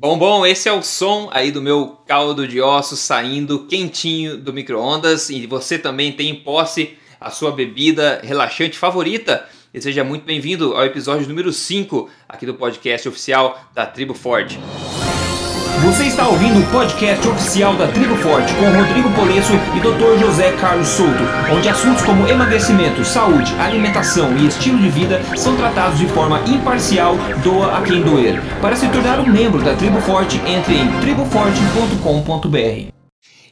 Bom, bom, esse é o som aí do meu caldo de ossos saindo quentinho do micro-ondas e você também tem em posse a sua bebida relaxante favorita. E seja muito bem-vindo ao episódio número 5 aqui do podcast oficial da Tribo Forte. Você está ouvindo o podcast oficial da Tribo Forte com Rodrigo Polesso e Dr. José Carlos Souto, onde assuntos como emagrecimento, saúde, alimentação e estilo de vida são tratados de forma imparcial, doa a quem doer. Para se tornar um membro da Tribo Forte, entre em triboforte.com.br.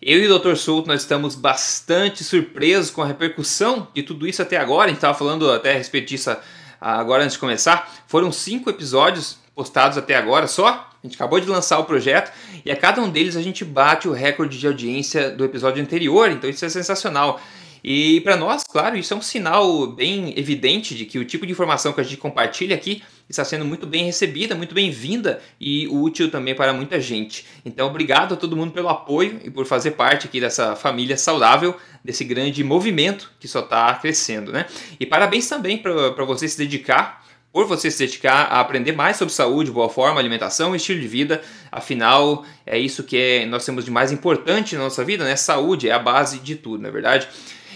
Eu e o Dr. Souto nós estamos bastante surpresos com a repercussão de tudo isso até agora. A gente estava falando até a respeito disso agora antes de começar. Foram cinco episódios postados até agora só. A gente acabou de lançar o projeto e a cada um deles a gente bate o recorde de audiência do episódio anterior, então isso é sensacional. E para nós, claro, isso é um sinal bem evidente de que o tipo de informação que a gente compartilha aqui está sendo muito bem recebida, muito bem-vinda e útil também para muita gente. Então, obrigado a todo mundo pelo apoio e por fazer parte aqui dessa família saudável, desse grande movimento que só está crescendo, né? E parabéns também para você se dedicar por você se dedicar a aprender mais sobre saúde, boa forma, alimentação e estilo de vida. Afinal, é isso que é, nós temos de mais importante na nossa vida, né? Saúde é a base de tudo, não é verdade?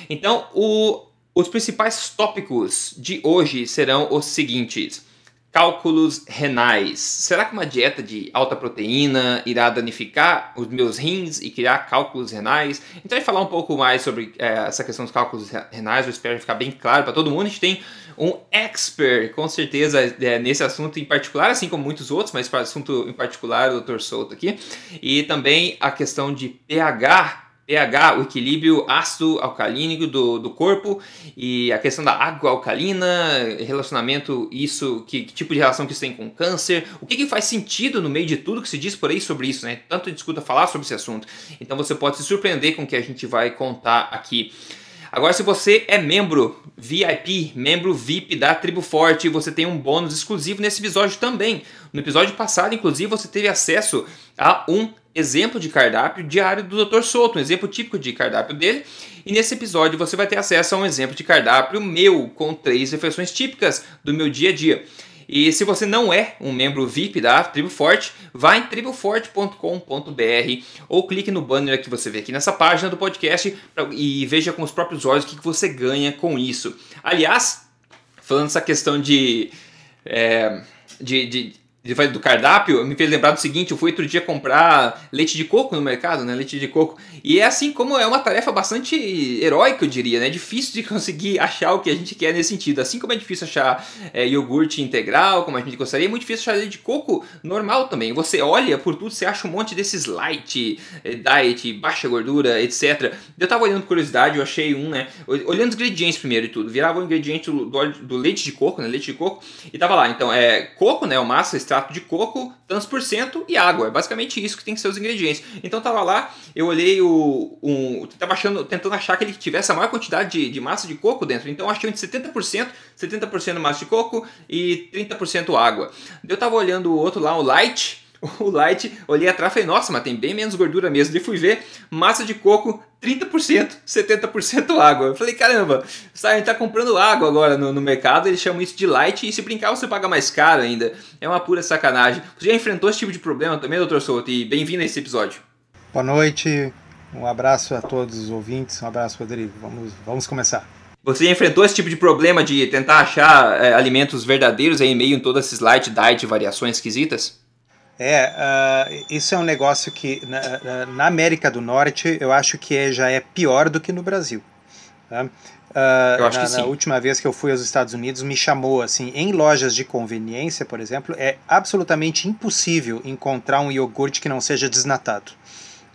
Então, o, os principais tópicos de hoje serão os seguintes. Cálculos renais. Será que uma dieta de alta proteína irá danificar os meus rins e criar cálculos renais? Então, a gente falar um pouco mais sobre é, essa questão dos cálculos renais. Eu espero ficar bem claro para todo mundo. A gente tem um expert, com certeza, é, nesse assunto em particular, assim como muitos outros, mas para o assunto em particular, o Dr. Souto aqui. E também a questão de pH pH, o equilíbrio ácido alcalínico do, do corpo e a questão da água alcalina, relacionamento, isso, que, que tipo de relação que isso tem com câncer, o que, que, faz sentido no meio de tudo que se diz por aí sobre isso, né? Tanto a gente escuta falar sobre esse assunto. Então você pode se surpreender com o que a gente vai contar aqui. Agora, se você é membro VIP, membro VIP da Tribo Forte, você tem um bônus exclusivo nesse episódio também. No episódio passado, inclusive, você teve acesso a um exemplo de cardápio diário do Dr. Souto, um exemplo típico de cardápio dele. E nesse episódio você vai ter acesso a um exemplo de cardápio meu, com três refeições típicas do meu dia a dia. E se você não é um membro VIP da Tribo Forte, vá em triboforte.com.br ou clique no banner que você vê aqui nessa página do podcast e veja com os próprios olhos o que você ganha com isso. Aliás, falando essa questão de, é, de, de do cardápio, me fez lembrar do seguinte: eu fui outro dia comprar leite de coco no mercado, né? Leite de coco. E é assim como é uma tarefa bastante heróica, eu diria, né? É difícil de conseguir achar o que a gente quer nesse sentido. Assim como é difícil achar é, iogurte integral, como a gente gostaria, é muito difícil achar leite de coco normal também. Você olha por tudo, você acha um monte desses light, é, diet, baixa gordura, etc. Eu tava olhando por curiosidade, eu achei um, né? Olhando os ingredientes primeiro de tudo. Virava o ingrediente do, do, leite de coco, né? Leite de coco. E tava lá, então, é coco, né? O massa, extrato de coco, tantos por cento e água. É basicamente isso que tem que ser os ingredientes. Então tava lá, eu olhei o. Um, tava achando, tentando achar que ele tivesse a maior quantidade de, de massa de coco dentro. Então eu achei entre 70%, 70% massa de coco e 30% água. Eu tava olhando o outro lá, o light o light, olhei atrás e falei, nossa, mas tem bem menos gordura mesmo. E fui ver, massa de coco 30%, 70% água. Eu falei, caramba, a gente tá comprando água agora no, no, mercado, eles chamam isso de light e se brincar você paga mais caro ainda. É uma pura sacanagem. Você já enfrentou esse tipo de problema também, doutor Souto? E bem-vindo a esse episódio. Boa noite, um abraço a todos os ouvintes, um abraço, Rodrigo. Vamos, vamos começar. Você já enfrentou esse tipo de problema de tentar achar é, alimentos verdadeiros aí em meio em todas esses light, diet, variações esquisitas? É, uh, isso é um negócio que na, na, América do Norte eu acho que é, já é pior do que no Brasil. Tá? Uh, eu acho na, que sim. na última vez que eu fui aos Estados Unidos me chamou assim, em lojas de conveniência, por exemplo, é absolutamente impossível encontrar um iogurte que não seja desnatado.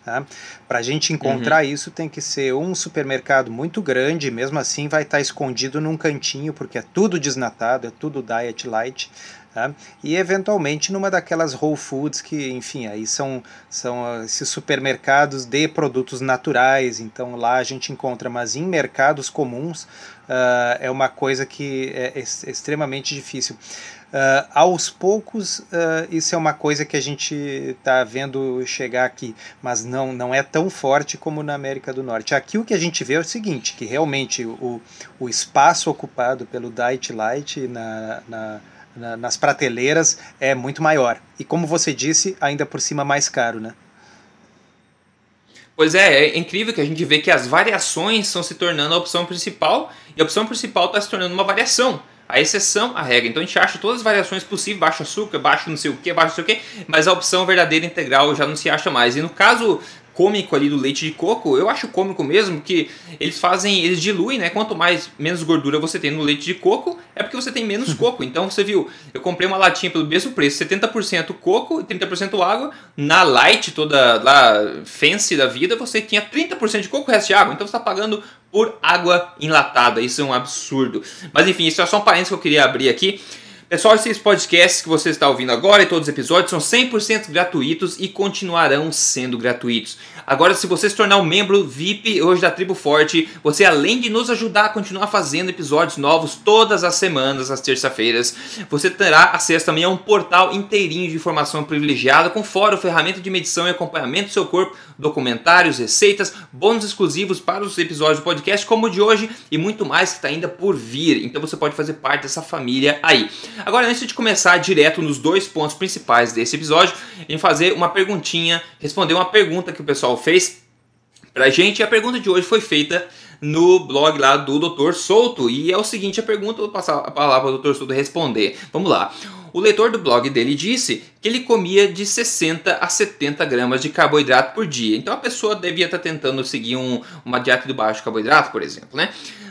Tá? Para a gente encontrar uhum. isso tem que ser um supermercado muito grande, mesmo assim vai estar tá escondido num cantinho, porque é tudo desnatado, é tudo diet light. Tá? E eventualmente numa daquelas Whole Foods que, enfim, aí são, são esses supermercados de produtos naturais, então lá a gente encontra, mas em mercados comuns uh, é uma coisa que é, extremamente difícil. Uh, aos poucos, uh, isso é uma coisa que a gente está vendo chegar aqui, mas não, não é tão forte como na América do Norte. Aqui o que a gente vê é o seguinte, que realmente o, o espaço ocupado pelo Diet Light na, na na, nas prateleiras é muito maior. E como você disse, ainda por cima mais caro, né? Pois é, é incrível que a gente vê que as variações estão se tornando a opção principal e a opção principal está se tornando uma variação. A exceção, a regra. Então a gente acha todas as variações possíveis, baixo açúcar, baixo não sei o que, baixo não sei o que, mas a opção verdadeira integral já não se acha mais. E no caso cômico ali do leite de coco, eu acho cômico mesmo que eles fazem, eles diluem, né? Quanto mais menos gordura você tem no leite de coco, é porque você tem menos coco. Então você viu, eu comprei uma latinha pelo mesmo preço, 70% coco e 30% água. Na light toda lá fancy da vida, você tinha 30% de coco e resto de água. Então você está pagando por água enlatada. Isso é um absurdo. Mas enfim, isso é só um parênteses que eu queria abrir aqui. Pessoal, esses podcasts que você está ouvindo agora e todos os episódios são 100% gratuitos e continuarão sendo gratuitos. Agora, se você se tornar um membro VIP hoje da Tribo Forte, você além de nos ajudar a continuar fazendo episódios novos todas as semanas, às terça-feiras, você terá acesso também a um portal inteirinho de informação privilegiada com fórum, ferramenta de medição e acompanhamento do seu corpo, documentários, receitas, bônus exclusivos para os episódios do podcast como o de hoje e muito mais que está ainda por vir. Então você pode fazer parte dessa família aí. Agora, antes de começar direto nos dois pontos principais desse episódio, em fazer uma perguntinha, responder uma pergunta que o pessoal fez pra gente. A pergunta de hoje foi feita no blog lá do Dr. Souto. E é o seguinte, a pergunta, vou passar a palavra para o Dr. Souto responder. Vamos lá. O leitor do blog dele disse que ele comia de 60 a 70 gramas de carboidrato por dia. Então a pessoa devia estar tentando seguir um, uma dieta de baixo carboidrato, por exemplo, né?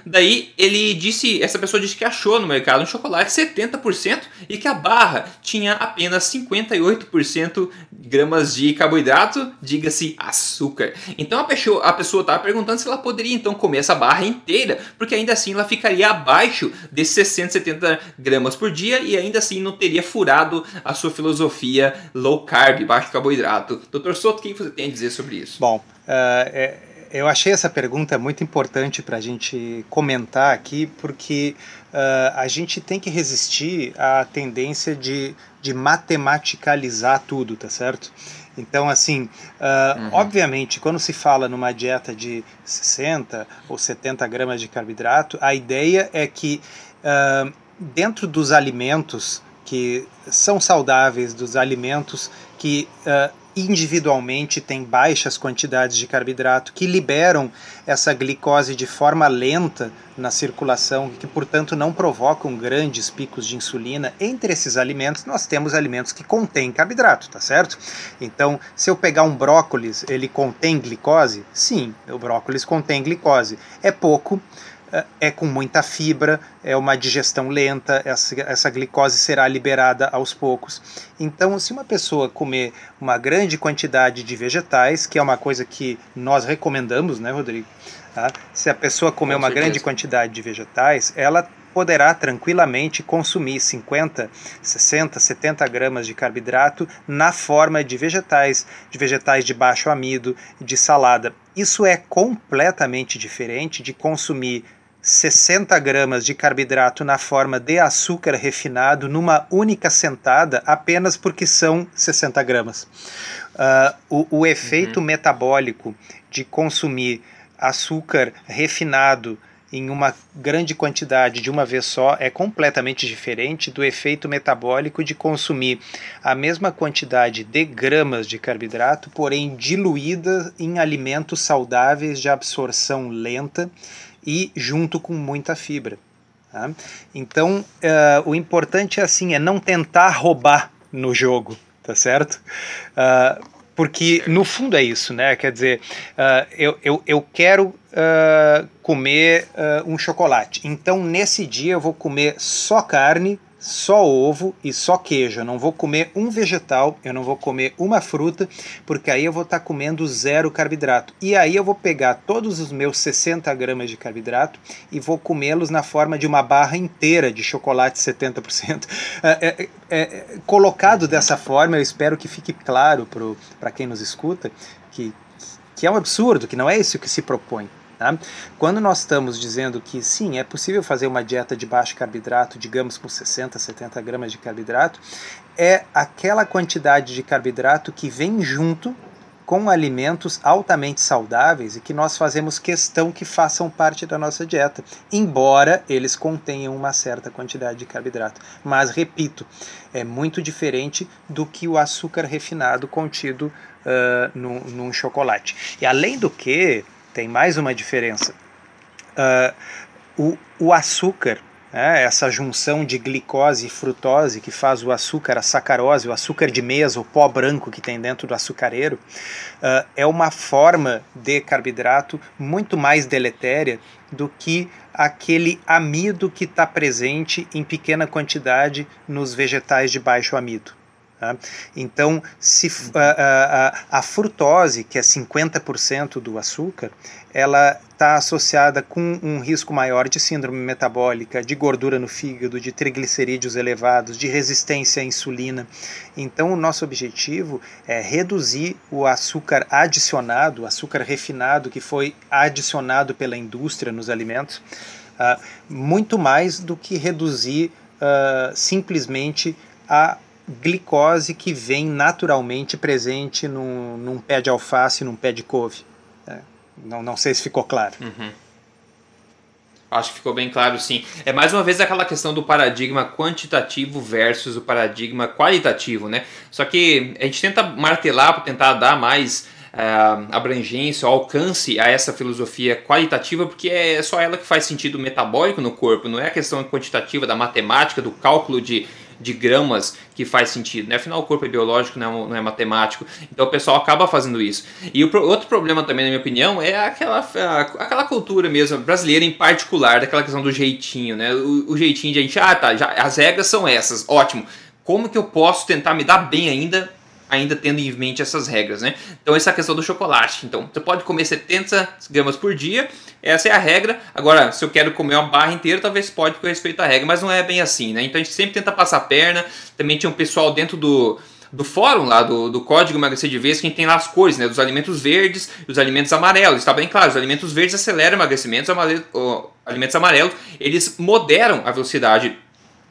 Daí ele disse, essa pessoa disse que achou no mercado um chocolate 70% e que a barra tinha apenas 58% gramas de carboidrato, diga-se açúcar. Então a pessoa a pessoa estava perguntando se ela poderia então comer essa barra inteira, porque ainda assim ela ficaria abaixo de 60, 70 gramas por dia e ainda assim não teria furado a sua filosofia low carb, baixo carboidrato. Doutor Soto, o que você tem a dizer sobre isso? Bom, uh, é, eu achei essa pergunta muito importante para a gente comentar aqui, porque uh, a gente tem que resistir à tendência de, de matematicalizar tudo, tá certo? Então, assim, uh, uhum. obviamente, quando se fala numa dieta de 60 ou 70 gramas de carboidrato, a ideia é que uh, dentro dos alimentos que são saudáveis, dos alimentos que uh, individualmente têm baixas quantidades de carboidrato, que liberam essa glicose de forma lenta na circulação, que portanto não provocam grandes picos de insulina. Entre esses alimentos, nós temos alimentos que contêm carboidrato, tá certo? Então, se eu pegar um brócolis, ele contém glicose? Sim, o brócolis contém glicose. É pouco, é com muita fibra, é uma digestão lenta, essa, essa glicose será liberada aos poucos. Então, se uma pessoa comer uma grande quantidade de vegetais, que é uma coisa que nós recomendamos, né, Rodrigo? Tá? Se a pessoa comer com uma certeza. grande quantidade de vegetais, ela poderá tranquilamente consumir 50, 60, 70 gramas de carboidrato na forma de vegetais, de vegetais de baixo amido, de salada. Isso é completamente diferente de consumir 60 gramas de carboidrato na forma de açúcar refinado numa única sentada, apenas porque são 60 gramas. Uh, o, o, efeito uhum. metabólico de consumir açúcar refinado em uma grande quantidade de uma vez só é completamente diferente do efeito metabólico de consumir a mesma quantidade de gramas de carboidrato, porém diluída em alimentos saudáveis de absorção lenta e junto com muita fibra. Tá? Então, uh, o importante é assim, é não tentar roubar no jogo, tá certo? Uh, porque no fundo é isso, né? Quer dizer, uh, eu, eu, eu quero comer um chocolate. Então, nesse dia, eu vou comer só carne só ovo e só queijo. Eu não vou comer um vegetal, eu não vou comer uma fruta, porque aí eu vou estar tá comendo zero carboidrato. E aí eu vou pegar todos os meus 60 gramas de carboidrato e vou comê-los na forma de uma barra inteira de chocolate 70%. É, é, é, colocado dessa forma, eu espero que fique claro para quem nos escuta que, que é um absurdo, que não é isso que se propõe. Tá? Quando nós estamos dizendo que sim, é possível fazer uma dieta de baixo carboidrato, digamos com 60, 70 gramas de carboidrato, é aquela quantidade de carboidrato que vem junto com alimentos altamente saudáveis e que nós fazemos questão que façam parte da nossa dieta, embora eles contenham uma certa quantidade de carboidrato. Mas, repito, é muito diferente do que o açúcar refinado contido uh, num, num chocolate. E além do que, tem mais uma diferença. Uh, o, o açúcar é, essa junção de glicose e frutose que faz o açúcar, a sacarose, o açúcar de mesa, o pó branco que tem dentro do açucareiro, uh, é uma forma de carboidrato muito mais deletéria do que aquele amido que está presente em pequena quantidade nos vegetais de baixo amido. Tá? Então, se a, a, a, frutose, que é 50% do açúcar, ela está associada com um risco maior de síndrome metabólica, de gordura no fígado, de triglicerídeos elevados, de resistência à insulina. Então, o nosso objetivo é reduzir o açúcar adicionado, o açúcar refinado que foi adicionado pela indústria nos alimentos, uh, muito mais do que reduzir uh, simplesmente a glicose que vem naturalmente presente num, num pé de alface, num pé de couve. É, não, não sei se ficou claro. Uhum. Acho que ficou bem claro, sim. É mais uma vez aquela questão do paradigma quantitativo versus o paradigma qualitativo, né? Só que a gente tenta martelar para tentar dar mais uh, abrangência, alcance a essa filosofia qualitativa, porque é só ela que faz sentido metabólico no corpo, não é a questão quantitativa da matemática, do cálculo de de gramas que faz sentido. Né? Afinal, o corpo é biológico, não é, não é matemático. Então o pessoal acaba fazendo isso. E o outro problema também, na minha opinião, é aquela, aquela cultura mesmo, brasileira em particular, daquela questão do jeitinho. Né? O, o jeitinho de a gente, ah tá, já, as regras são essas, ótimo. Como que eu posso tentar me dar bem ainda ainda tendo em mente essas regras, né? Então essa é a questão do chocolate. Então você pode comer 70 gramas por dia, essa é a regra. Agora, se eu quero comer uma barra inteira, talvez pode com respeito à regra, mas não é bem assim, né? Então a gente sempre tenta passar a perna. Também tinha um pessoal dentro do do fórum lá do, do código emagrecer de vez que a gente tem lá as cores, né, dos alimentos verdes e os alimentos amarelos. Está bem claro, os alimentos verdes aceleram o emagrecimento, os alimentos amarelos eles moderam a velocidade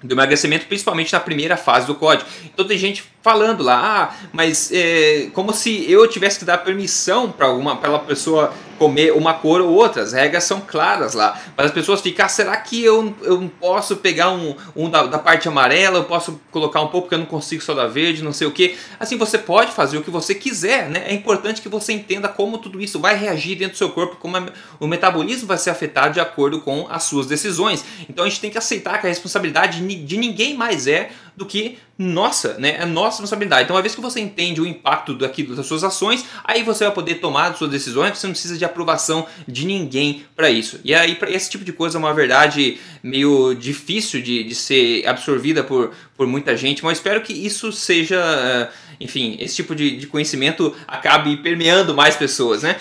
do emagrecimento, principalmente na primeira fase do código. Então tem gente falando lá, ah, mas é, como se eu tivesse que dar permissão para alguma aquela pessoa comer uma cor ou outra. As regras são claras lá. Mas as pessoas ficam, ah, será que eu, eu posso pegar um, um da, da, parte amarela, eu posso colocar um pouco porque eu não consigo só da verde, não sei o que. Assim, você pode fazer o que você quiser, né? É importante que você entenda como tudo isso vai reagir dentro do seu corpo, como a, o metabolismo vai ser afetado de acordo com as suas decisões. Então a gente tem que aceitar que a responsabilidade de ninguém mais é do que nossa, né? É nossa responsabilidade. Então, uma vez que você entende o impacto daquilo, das suas ações, aí você vai poder tomar as suas decisões, você não precisa de aprovação de ninguém para isso. E aí, esse tipo de coisa, é uma verdade meio difícil de, de ser absorvida por, por muita gente, mas espero que isso seja, eh, enfim, esse tipo de, de conhecimento acabe permeando mais pessoas, né?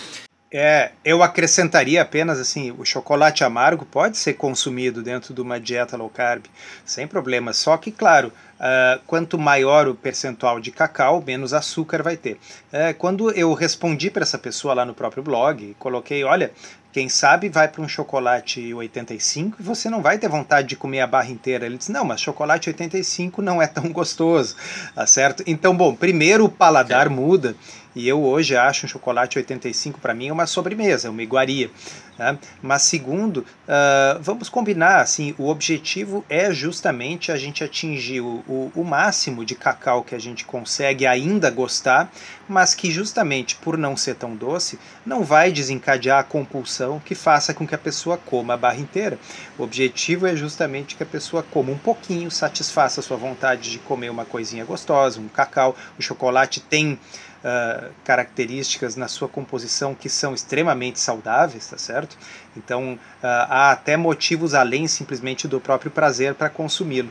É, eu acrescentaria apenas assim, o chocolate amargo pode ser consumido dentro de uma dieta low carb, sem problema. Só que, claro, uh, quanto maior o percentual de cacau, menos açúcar vai ter. Uh, quando eu respondi para essa pessoa lá no próprio blog, coloquei, olha, quem sabe vai para um chocolate 85 e você não vai ter vontade de comer a barra inteira. Ele disse: Não, mas chocolate 85 não é tão gostoso, tá certo? Então, bom, primeiro o paladar muda e eu hoje acho um chocolate 85 para mim uma sobremesa, uma iguaria. Né? Mas segundo, uh, vamos combinar, assim, o objetivo é justamente a gente atingir o, o, o, máximo de cacau que a gente consegue ainda gostar, mas que justamente por não ser tão doce, não vai desencadear a compulsão que faça com que a pessoa coma a barra inteira. O objetivo é justamente que a pessoa coma um pouquinho, satisfaça a sua vontade de comer uma coisinha gostosa, um cacau. O chocolate tem uh, características na sua composição que são extremamente saudáveis, tá certo? Então uh, há até motivos além simplesmente do próprio prazer para consumi-lo.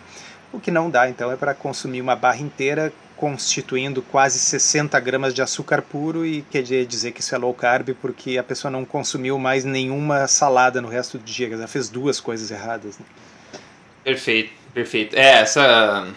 O que não dá, então, é para consumir uma barra inteira constituindo quase 60 gramas de açúcar puro e quer dizer que isso é low carb porque a pessoa não consumiu mais nenhuma salada no resto do dia, ela fez duas coisas erradas. Né? Perfeito, perfeito. É, essa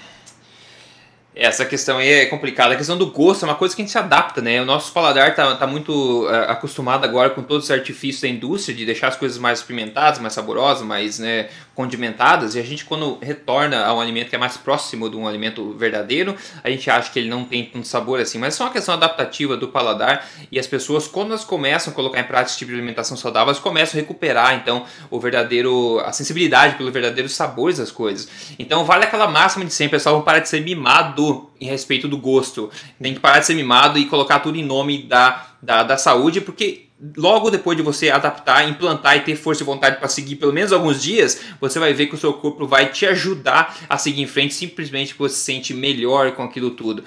Essa questão aí é complicada. A questão do gosto é uma coisa que a gente se adapta, né? O nosso paladar tá, tá muito uh, acostumado agora com todos os artifícios da indústria de deixar as coisas mais pimentadas, mais saborosas, mais né, condimentadas. E a gente, quando retorna a um alimento que é mais próximo de um alimento verdadeiro, a gente acha que ele não tem tanto sabor assim. Mas é só uma questão adaptativa do paladar. E as pessoas, quando elas começam a colocar em prática esse tipo de alimentação saudável, elas começam a recuperar, então, o verdadeiro, a sensibilidade pelo verdadeiro sabores das coisas. Então, vale aquela máxima de sempre, pessoal, vão parar de ser mimado em respeito do gosto. Tem que parar de ser mimado e colocar tudo em nome da, da, da saúde, porque logo depois de você adaptar, implantar e ter força e vontade para seguir pelo menos alguns dias, você vai ver que o seu corpo vai te ajudar a seguir em frente, simplesmente porque você se sente melhor com aquilo tudo.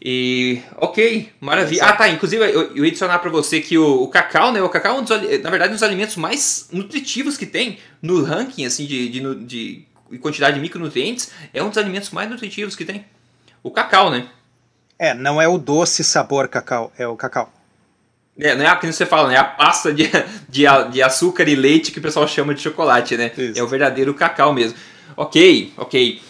E ok, maravilha. Ah, tá. Inclusive, eu, eu ia adicionar para você que o, o, cacau, né? O cacau é um dos, na verdade, um dos alimentos mais nutritivos que tem no ranking, assim, de, de, de quantidade de micronutrientes. É um dos alimentos mais nutritivos que tem o cacau, né? É, não é o doce sabor cacau, é o cacau. É, não é aquilo que você fala, né? É a pasta de, de, de açúcar e leite que o pessoal chama de chocolate, né? Isso. É o verdadeiro cacau mesmo. Ok, ok.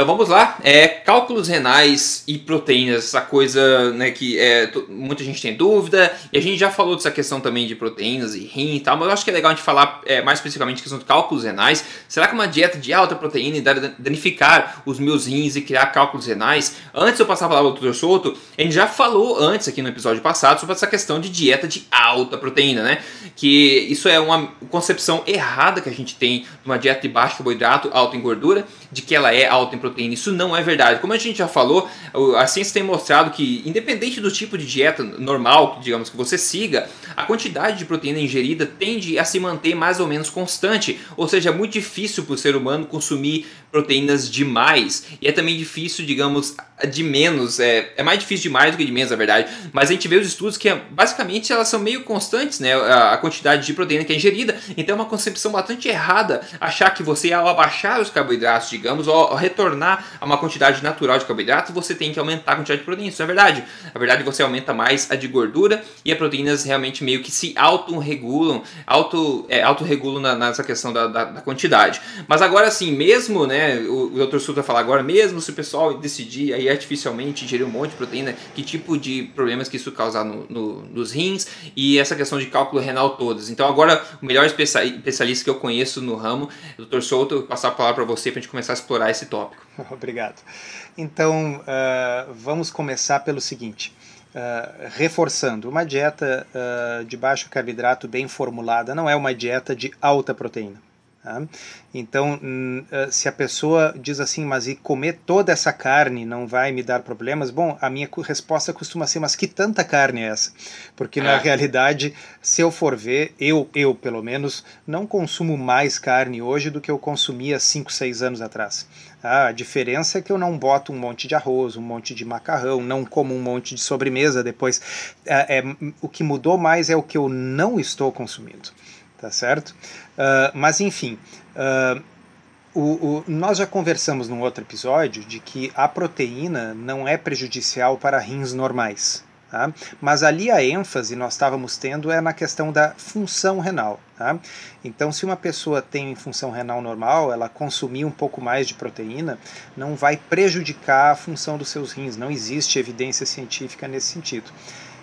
Então vamos lá, é, cálculos renais e proteínas, essa coisa né, que é, muita gente tem dúvida, e a gente já falou dessa questão também de proteínas e rim e tal, mas eu acho que é legal a gente falar é, mais especificamente questão de cálculos renais. Será que uma dieta de alta proteína irá danificar os meus rins e criar cálculos renais? Antes de eu passar a palavra ao Dr. Souto, a gente já falou antes aqui no episódio passado sobre essa questão de dieta de alta proteína, né? Que isso é uma concepção errada que a gente tem de uma dieta de baixo carboidrato, alta em gordura, de que ela é alta em proteína proteína. Isso não é verdade. Como a gente já falou, a ciência tem mostrado que, independente do tipo de dieta normal, digamos, que você siga, a quantidade de proteína ingerida tende a se manter mais ou menos constante. Ou seja, é muito difícil para o ser humano consumir proteínas demais. E é também difícil, digamos, de menos. É, é mais difícil de mais do que de menos, na verdade. Mas a gente vê os estudos que, basicamente, elas são meio constantes, né? A, quantidade de proteína que é ingerida. Então é uma concepção bastante errada achar que você, ao abaixar os carboidratos, digamos, ao retornar a uma quantidade natural de carboidratos, você tem que aumentar a quantidade de proteína. Isso é verdade. Na verdade, você aumenta mais a de gordura e as proteínas realmente meio que se auto-regulam, auto, é, auto-regulam na, nessa questão da, da, da, quantidade. Mas agora sim, mesmo, né, o, o Dr. Suta falar agora, mesmo se o pessoal decidir aí artificialmente ingerir um monte de proteína, que tipo de problemas que isso causa no, no, nos rins e essa questão de cálculo renal todas. Então agora o melhor especialista que eu conheço no ramo, Dr. Souto, passar a palavra para você para a gente começar a explorar esse tópico. Obrigado. Então uh, vamos começar pelo seguinte. Uh, reforçando, uma dieta uh, de baixo carboidrato bem formulada não é uma dieta de alta proteína. Tá? Então, hum, se a pessoa diz assim, mas e comer toda essa carne não vai me dar problemas? Bom, a minha resposta costuma ser, mas que tanta carne é essa? Porque na é. realidade, se eu for ver, eu, eu pelo menos, não consumo mais carne hoje do que eu consumia 5, 6 anos atrás. A diferença é que eu não boto um monte de arroz, um monte de macarrão, não como um monte de sobremesa depois. É, é, o que mudou mais é o que eu não estou consumindo tá certo? Uh, mas enfim, uh, o, o, nós já conversamos num outro episódio de que a proteína não é prejudicial para rins normais. Tá? Mas ali a ênfase nós estávamos tendo é na questão da função renal. Tá? Então, se uma pessoa tem função renal normal, ela consumir um pouco mais de proteína, não vai prejudicar a função dos seus rins. Não existe evidência científica nesse sentido.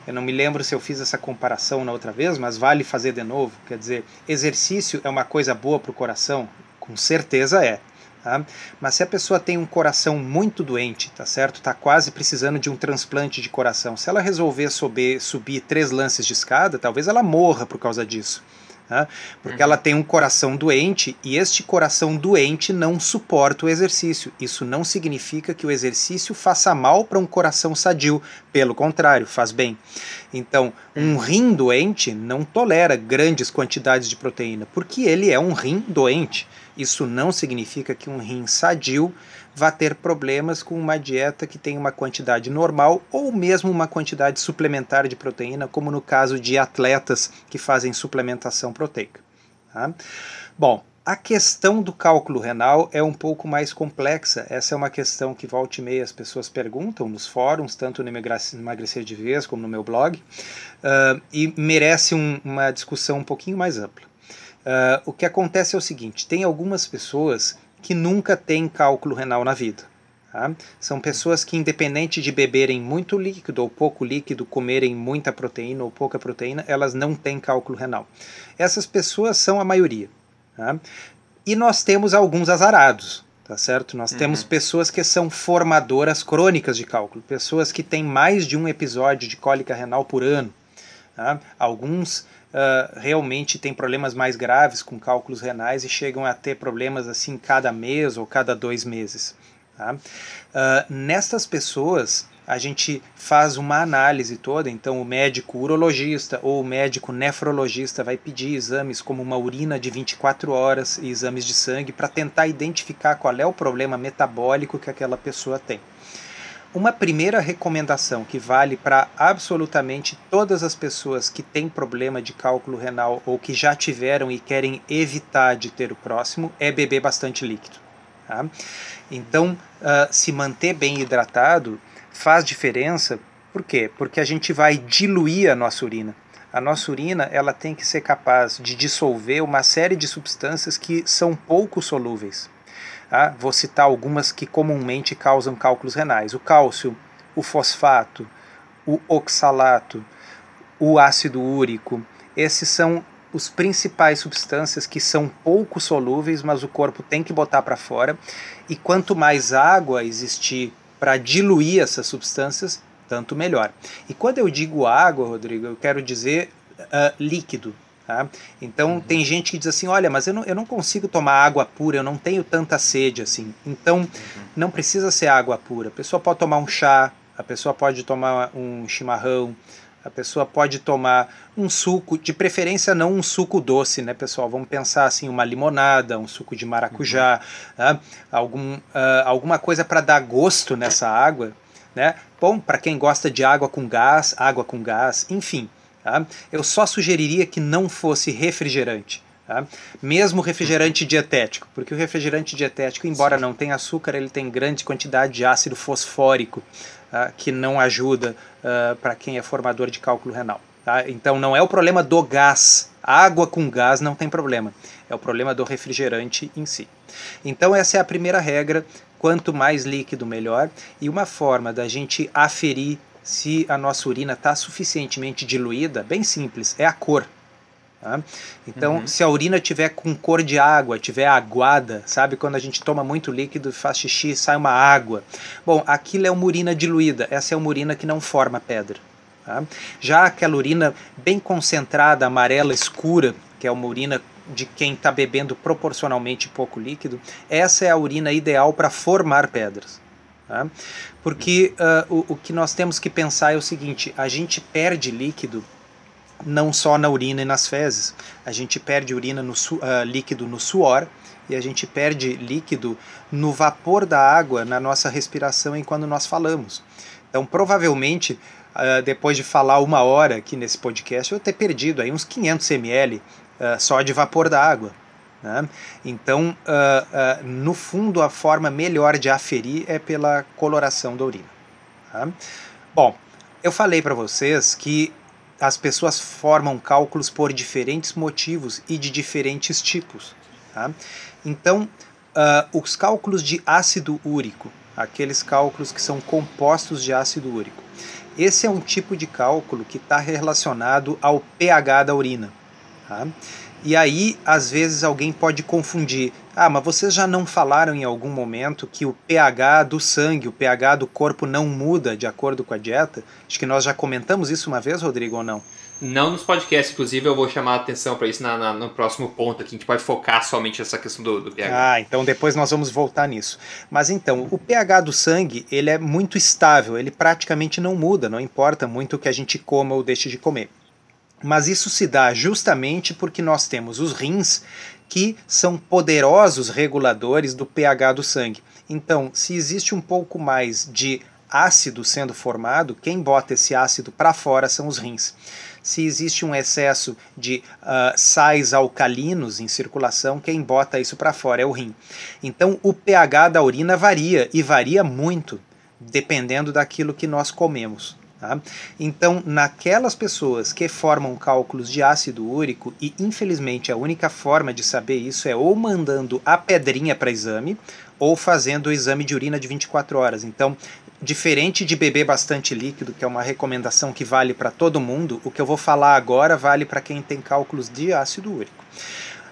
Eu não me lembro se eu fiz essa comparação na outra vez, mas vale fazer de novo. Quer dizer, exercício é uma coisa boa para o coração? Com certeza é. Tá? Mas se a pessoa tem um coração muito doente, tá certo? Está quase precisando de um transplante de coração. Se ela resolver subir, subir três lances de escada, talvez ela morra por causa disso. Né? Porque ela tem um coração doente e este coração doente não suporta o exercício. Isso não significa que o exercício faça mal para um coração sadio, pelo contrário, faz bem. Então, um rim doente não tolera grandes quantidades de proteína, porque ele é um rim doente. Isso não significa que um rim sadio vá ter problemas com uma dieta que tem uma quantidade normal ou mesmo uma quantidade suplementar de proteína, como no caso de atletas que fazem suplementação proteica. Tá? Bom, a questão do cálculo renal é um pouco mais complexa. Essa é uma questão que volta e meia as pessoas perguntam nos fóruns, tanto no Emagrecer de Vez como no meu blog, uh, e merece um, uma discussão um pouquinho mais ampla. Uh, o que acontece é o seguinte: tem algumas pessoas que nunca têm cálculo renal na vida. Tá? São pessoas que, independente de beberem muito líquido ou pouco líquido, comerem muita proteína ou pouca proteína, elas não têm cálculo renal. Essas pessoas são a maioria. Tá? E nós temos alguns azarados, tá certo? Nós uhum. temos pessoas que são formadoras crônicas de cálculo, pessoas que têm mais de um episódio de cólica renal por ano. Tá? Alguns uh, realmente têm problemas mais graves com cálculos renais e chegam a ter problemas assim cada mês ou cada dois meses. Tá? Uh, nestas pessoas, a gente faz uma análise toda, então o médico urologista ou o médico nefrologista vai pedir exames como uma urina de 24 horas e exames de sangue para tentar identificar qual é o problema metabólico que aquela pessoa tem. Uma primeira recomendação que vale para absolutamente todas as pessoas que têm problema de cálculo renal ou que já tiveram e querem evitar de ter o próximo é beber bastante líquido. Tá? Então, uh, se manter bem hidratado faz diferença. Por quê? Porque a gente vai diluir a nossa urina. A nossa urina ela tem que ser capaz de dissolver uma série de substâncias que são pouco solúveis. Tá? Vou citar algumas que comumente causam cálculos renais: o cálcio, o fosfato, o oxalato, o ácido úrico. Esses são os principais substâncias que são pouco solúveis, mas o corpo tem que botar para fora. E quanto mais água existir para diluir essas substâncias, tanto melhor. E quando eu digo água, Rodrigo, eu quero dizer uh, líquido. Tá? Então uhum. tem gente que diz assim, olha, mas eu não, eu não consigo tomar água pura, eu não tenho tanta sede assim. Então uhum. não precisa ser água pura. A pessoa pode tomar um chá, a pessoa pode tomar um chimarrão, a pessoa pode tomar um suco, de preferência não um suco doce, né, pessoal? Vamos pensar assim, uma limonada, um suco de maracujá, uhum. né? Algum, uh, alguma coisa para dar gosto nessa água, né? Bom, para quem gosta de água com gás, água com gás, enfim. Tá? Eu só sugeriria que não fosse refrigerante. Tá? Mesmo refrigerante dietético, porque o refrigerante dietético, embora Sim. não tenha açúcar, ele tem grande quantidade de ácido fosfórico, uh, que não ajuda uh, para quem é formador de cálculo renal. Tá? Então não é o problema do gás. Água com gás não tem problema. É o problema do refrigerante em si. Então essa é a primeira regra. Quanto mais líquido, melhor. E uma forma da gente aferir se a nossa urina está suficientemente diluída, bem simples, é a cor. Tá? Então, uhum. se a urina tiver com cor de água, tiver aguada, sabe quando a gente toma muito líquido, faz xixi, sai uma água. Bom, aquilo é uma urina diluída. Essa é uma urina que não forma pedra. Tá? Já aquela urina bem concentrada, amarela escura, que é uma urina de quem está bebendo proporcionalmente pouco líquido, essa é a urina ideal para formar pedras. Tá? Porque uh, o, o que nós temos que pensar é o seguinte: a gente perde líquido não só na urina e nas fezes. A gente perde urina no uh, líquido no suor e a gente perde líquido no vapor da água na nossa respiração enquanto nós falamos. Então, provavelmente, uh, depois de falar uma hora aqui nesse podcast, eu ter perdido aí uns 500 ml uh, só de vapor da água. Né? Então, no fundo, a forma melhor de aferir é pela coloração da urina. Tá? Bom, eu falei para vocês que as pessoas formam cálculos por diferentes motivos e de diferentes tipos. Tá? Então, uh, os cálculos de ácido úrico, aqueles cálculos que são compostos de ácido úrico, esse é um tipo de cálculo que está relacionado ao pH da urina. Tá? E aí, às vezes, alguém pode confundir. Ah, mas vocês já não falaram em algum momento que o pH do sangue, o pH do corpo não muda de acordo com a dieta? Acho que nós já comentamos isso uma vez, Rodrigo, ou não? Não nos podcasts, inclusive eu vou chamar a atenção para isso na, na, no próximo ponto aqui, a gente pode focar somente nessa questão do, do, pH. Ah, então depois nós vamos voltar nisso. Mas então, o pH do sangue, ele é muito estável, ele praticamente não muda, não importa muito o que a gente coma ou deixe de comer. Mas isso se dá justamente porque nós temos os rins que são poderosos reguladores do pH do sangue. Então, se existe um pouco mais de ácido sendo formado, quem bota esse ácido para fora são os rins. Se existe um excesso de uh, sais alcalinos em circulação, quem bota isso para fora é o rim. Então, o pH da urina varia e varia muito, dependendo daquilo que nós comemos. Tá? Então, naquelas pessoas que formam cálculos de ácido úrico, e infelizmente a única forma de saber isso é ou mandando a pedrinha para exame, ou fazendo o exame de urina de 24 horas. Então, diferente de beber bastante líquido, que é uma recomendação que vale para todo mundo, o que eu vou falar agora vale para quem tem cálculos de ácido úrico.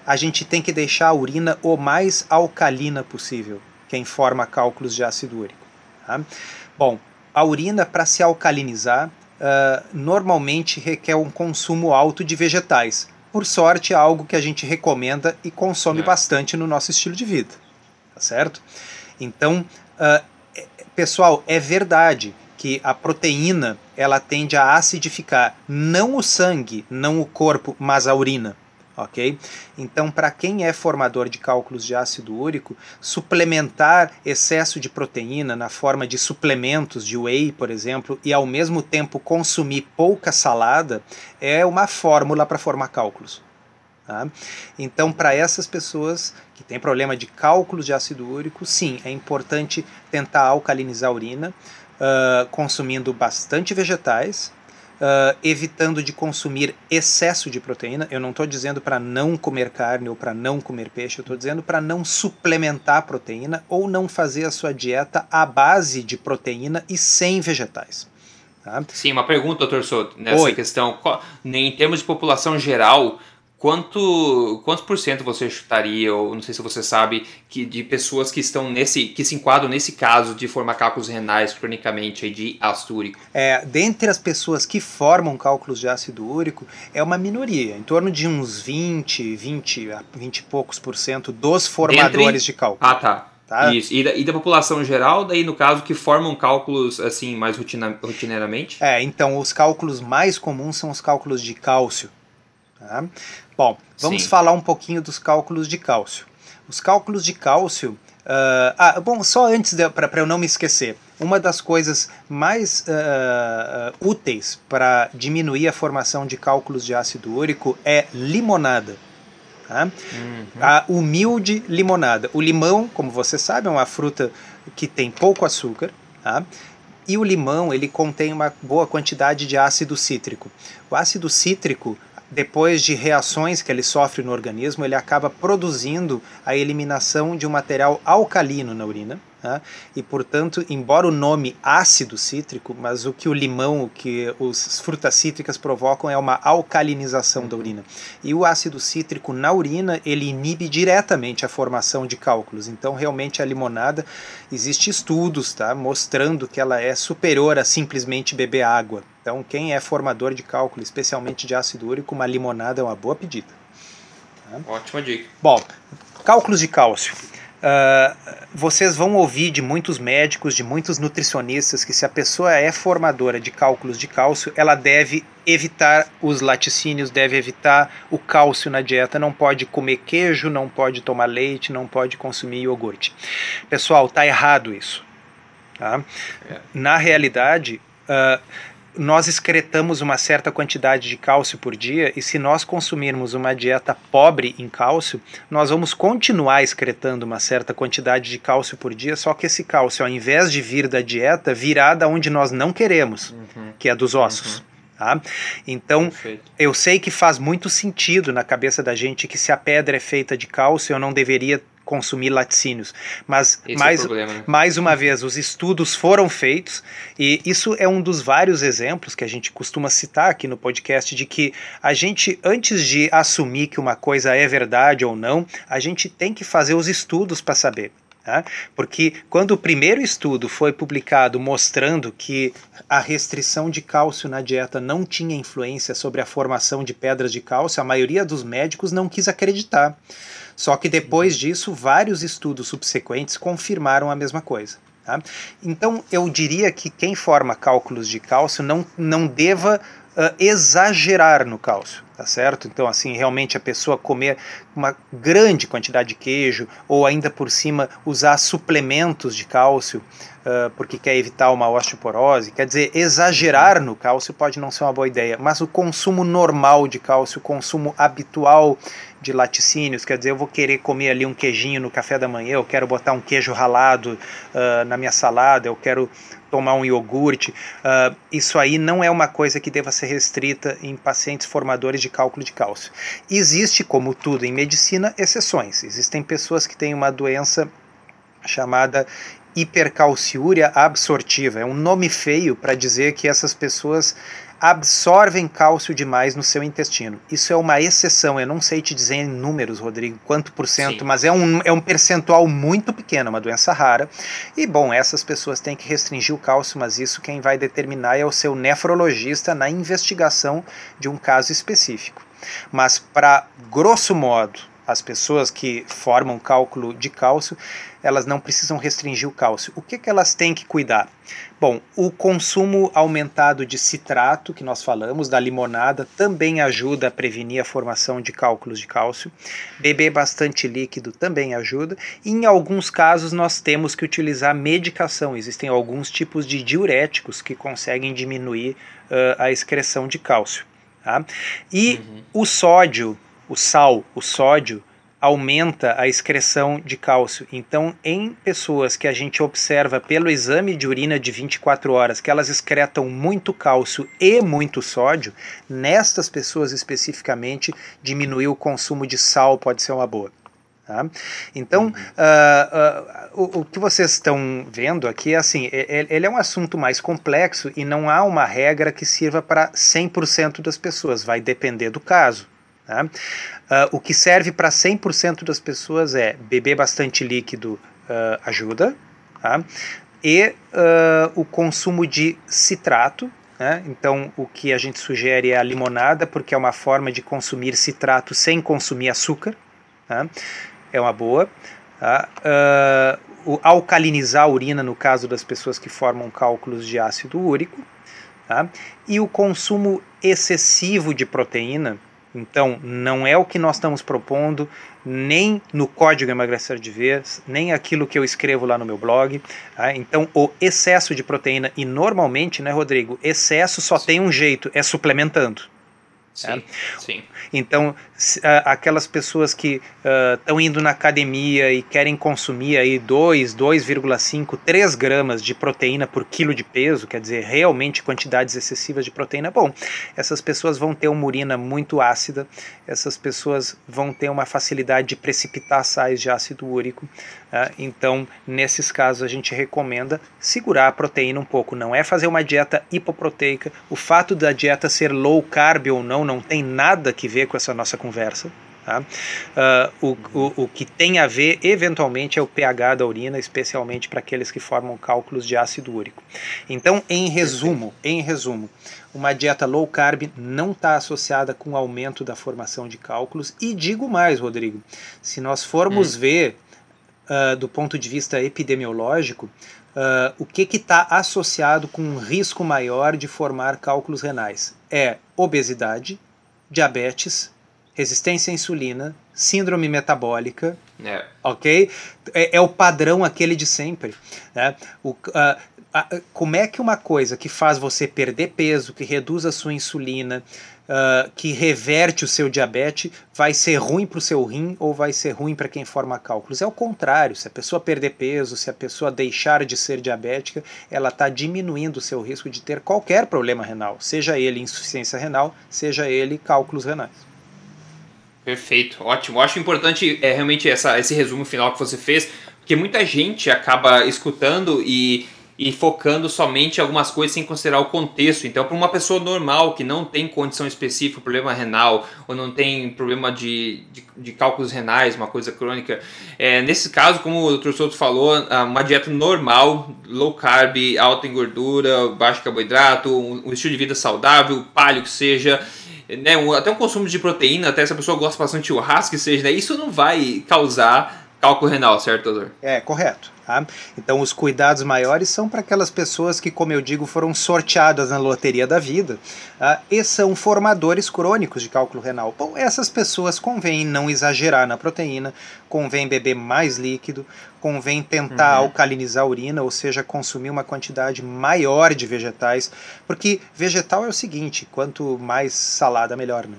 A gente tem que deixar a urina o mais alcalina possível, quem forma cálculos de ácido úrico. Tá? Bom, a urina, para se alcalinizar, uh, normalmente requer um consumo alto de vegetais. Por sorte, é algo que a gente recomenda e consome é. bastante no nosso estilo de vida. Tá certo? Então, uh, pessoal, é verdade que a proteína ela tende a acidificar não o sangue, não o corpo, mas a urina ok? Então, para quem é formador de cálculos de ácido úrico, suplementar excesso de proteína na forma de suplementos de whey, por exemplo, e ao mesmo tempo consumir pouca salada, é uma fórmula para formar cálculos. Tá? Então, para essas pessoas que têm problema de cálculos de ácido úrico, sim, é importante tentar alcalinizar a urina, uh, consumindo bastante vegetais, uh, evitando de consumir excesso de proteína. Eu não estou dizendo para não comer carne ou para não comer peixe, eu estou dizendo para não suplementar proteína ou não fazer a sua dieta à base de proteína e sem vegetais. Tá? Sim, uma pergunta, doutor Souto, nessa Oi. questão. Em termos de população geral, Quanto, quantos por cento você chutaria, ou não sei se você sabe, que de pessoas que estão nesse, que se enquadram nesse caso de formar cálculos renais cronicamente de ácido úrico? É, dentre as pessoas que formam cálculos de ácido úrico, é uma minoria, em torno de uns 20, 20, 20 e poucos por cento dos formadores Dentre... de cálculo. Ah, tá. Tá? Isso. E da, e da, população geral, daí no caso, que formam cálculos assim mais rotineiramente? É, então os cálculos mais comuns são os cálculos de cálcio. Tá? Bom, vamos Sim. falar um pouquinho dos cálculos de cálcio. Os cálculos de cálcio. Uh, ah, bom, só antes para eu não me esquecer, uma das coisas mais uh, úteis para diminuir a formação de cálculos de ácido úrico é limonada. Tá? Uhum. A humilde limonada. O limão, como você sabe, é uma fruta que tem pouco açúcar. Tá? E o limão ele contém uma boa quantidade de ácido cítrico. O ácido cítrico depois de reações que ele sofre no organismo, ele acaba produzindo a eliminação de um material alcalino na urina. Né? E, portanto, embora o nome ácido cítrico, mas o que o limão, o que as frutas cítricas provocam é uma alcalinização da urina. E o ácido cítrico na urina, ele inibe diretamente a formação de cálculos. Então, realmente, a limonada, existe estudos tá, mostrando que ela é superior a simplesmente beber água. Então, quem é formador de cálculo, especialmente de ácido úrico, uma limonada é uma boa pedida. Tá? Ótima dica. Bom, cálculos de cálcio. Uh, vocês vão ouvir de muitos médicos, de muitos nutricionistas, que se a pessoa é formadora de cálculos de cálcio, ela deve evitar os laticínios, deve evitar o cálcio na dieta, não pode comer queijo, não pode tomar leite, não pode consumir iogurte. Pessoal, tá errado isso. Tá? É. Na realidade, uh, nós excretamos uma certa quantidade de cálcio por dia e se nós consumirmos uma dieta pobre em cálcio, nós vamos continuar excretando uma certa quantidade de cálcio por dia, só que esse cálcio, ao invés de vir da dieta, virá da onde nós não queremos, uhum. que é dos ossos. Uhum. Tá? Então, Perfeito. eu sei que faz muito sentido na cabeça da gente que se a pedra é feita de cálcio, eu não deveria consumir laticínios. Mas, Esse mais, é problema, né? mais uma vez, os estudos foram feitos, e isso é um dos vários exemplos que a gente costuma citar aqui no podcast de que a gente, antes de assumir que uma coisa é verdade ou não, a gente tem que fazer os estudos para saber. Tá? Porque quando o primeiro estudo foi publicado mostrando que a restrição de cálcio na dieta não tinha influência sobre a formação de pedras de cálcio, a maioria dos médicos não quis acreditar. Só que depois disso, vários estudos subsequentes confirmaram a mesma coisa. Tá? Então, eu diria que quem forma cálculos de cálcio não, não deva uh, exagerar no cálcio, tá certo? Então, assim, realmente a pessoa comer uma grande quantidade de queijo ou ainda por cima usar suplementos de cálcio uh, porque quer evitar uma osteoporose, quer dizer, exagerar no cálcio pode não ser uma boa ideia, mas o consumo normal de cálcio, o consumo habitual de laticínios, quer dizer, eu vou querer comer ali um queijinho no café da manhã, eu quero botar um queijo ralado uh, na minha salada, eu quero tomar um iogurte. Uh, isso aí não é uma coisa que deva ser restrita em pacientes formadores de cálculo de cálcio. Existe, como tudo em medicina, exceções. Existem pessoas que têm uma doença chamada hipercalciúria absortiva. É um nome feio para dizer que essas pessoas absorvem cálcio demais no seu intestino. Isso é uma exceção, eu não sei te dizer em números, Rodrigo, quanto por cento, Sim. mas é um, é um percentual muito pequeno, uma doença rara. E, bom, essas pessoas têm que restringir o cálcio, mas isso quem vai determinar é o seu nefrologista na investigação de um caso específico. Mas, para grosso modo, as pessoas que formam cálculo de cálcio, elas não precisam restringir o cálcio. O que, que elas têm que cuidar? Bom, o consumo aumentado de citrato, que nós falamos, da limonada, também ajuda a prevenir a formação de cálculos de cálcio. Beber bastante líquido também ajuda. E em alguns casos, nós temos que utilizar medicação. Existem alguns tipos de diuréticos que conseguem diminuir uh, a excreção de cálcio. Tá? E uhum. o sódio, o sal, o sódio, aumenta a excreção de cálcio. Então, em pessoas que a gente observa pelo exame de urina de 24 horas que elas excretam muito cálcio e muito sódio, nestas pessoas especificamente, diminuir o consumo de sal pode ser uma boa. Tá? Então, uh, uh, o, o, que vocês estão vendo aqui é assim: ele é um assunto mais complexo e não há uma regra que sirva para 100% das pessoas, vai depender do caso. Tá? Uh, o que serve para 100% das pessoas é beber bastante líquido uh, ajuda, tá? e uh, o consumo de citrato. Né? Então, o que a gente sugere é a limonada, porque é uma forma de consumir citrato sem consumir açúcar. Tá? É uma boa. Tá? o alcalinizar a urina, no caso das pessoas que formam cálculos de ácido úrico. Tá? E o consumo excessivo de proteína, então, não é o que nós estamos propondo, nem no código emagrecer de vez, nem aquilo que eu escrevo lá no meu blog. Tá? Então, o excesso de proteína, e normalmente, né, Rodrigo, excesso só Sim. tem um jeito, é suplementando. Sim, é. sim. Então, aquelas pessoas que estão uh, indo na academia e querem consumir aí 2, 2,5, 3 gramas de proteína por quilo de peso, quer dizer, realmente quantidades excessivas de proteína, bom, essas pessoas vão ter uma urina muito ácida, essas pessoas vão ter uma facilidade de precipitar sais de ácido úrico, uh, então, nesses casos, a gente recomenda segurar a proteína um pouco, não é fazer uma dieta hipoproteica, o fato da dieta ser low carb ou não, não tem nada que ver com essa nossa conversa. Tá? Uh, o, o, o que tem a ver, eventualmente, é o pH da urina, especialmente para aqueles que formam cálculos de ácido úrico. Então, em resumo, em resumo, uma dieta low carb não está associada com aumento da formação de cálculos. E digo mais, Rodrigo, se nós formos hum. ver uh, do ponto de vista epidemiológico, uh, o que está associado com um risco maior de formar cálculos renais? É obesidade, diabetes, resistência à insulina, síndrome metabólica, é. ok? É, é, o padrão aquele de sempre. Né? O, uh, uh, como é que uma coisa que faz você perder peso, que reduz a sua insulina, uh, que reverte o seu diabetes vai ser ruim para o seu rim ou vai ser ruim para quem forma cálculos. É o contrário, se a pessoa perder peso, se a pessoa deixar de ser diabética, ela está diminuindo o seu risco de ter qualquer problema renal, seja ele insuficiência renal, seja ele cálculos renais. Perfeito, ótimo. Acho importante é realmente essa, esse resumo final que você fez, porque muita gente acaba escutando e e focando somente algumas coisas sem considerar o contexto. Então, para uma pessoa normal que não tem condição específica, problema renal, ou não tem problema de, de, de cálculos renais, uma coisa crônica, é, nesse caso, como o Dr. Souto falou, uma dieta normal, low carb, alta em gordura, baixo carboidrato, um, um estilo de vida saudável, palho que seja, né, um, até um consumo de proteína, até se a pessoa gosta bastante de churrasco seja, né, isso não vai causar cálculo renal, certo, doutor? É, correto. Tá? Então, os cuidados maiores são para aquelas pessoas que, como eu digo, foram sorteadas na loteria da vida tá? e são formadores crônicos de cálculo renal. Bom, essas pessoas convém não exagerar na proteína, convém beber mais líquido, convém tentar uhum. alcalinizar a urina, ou seja, consumir uma quantidade maior de vegetais, porque vegetal é o seguinte: quanto mais salada, melhor, né?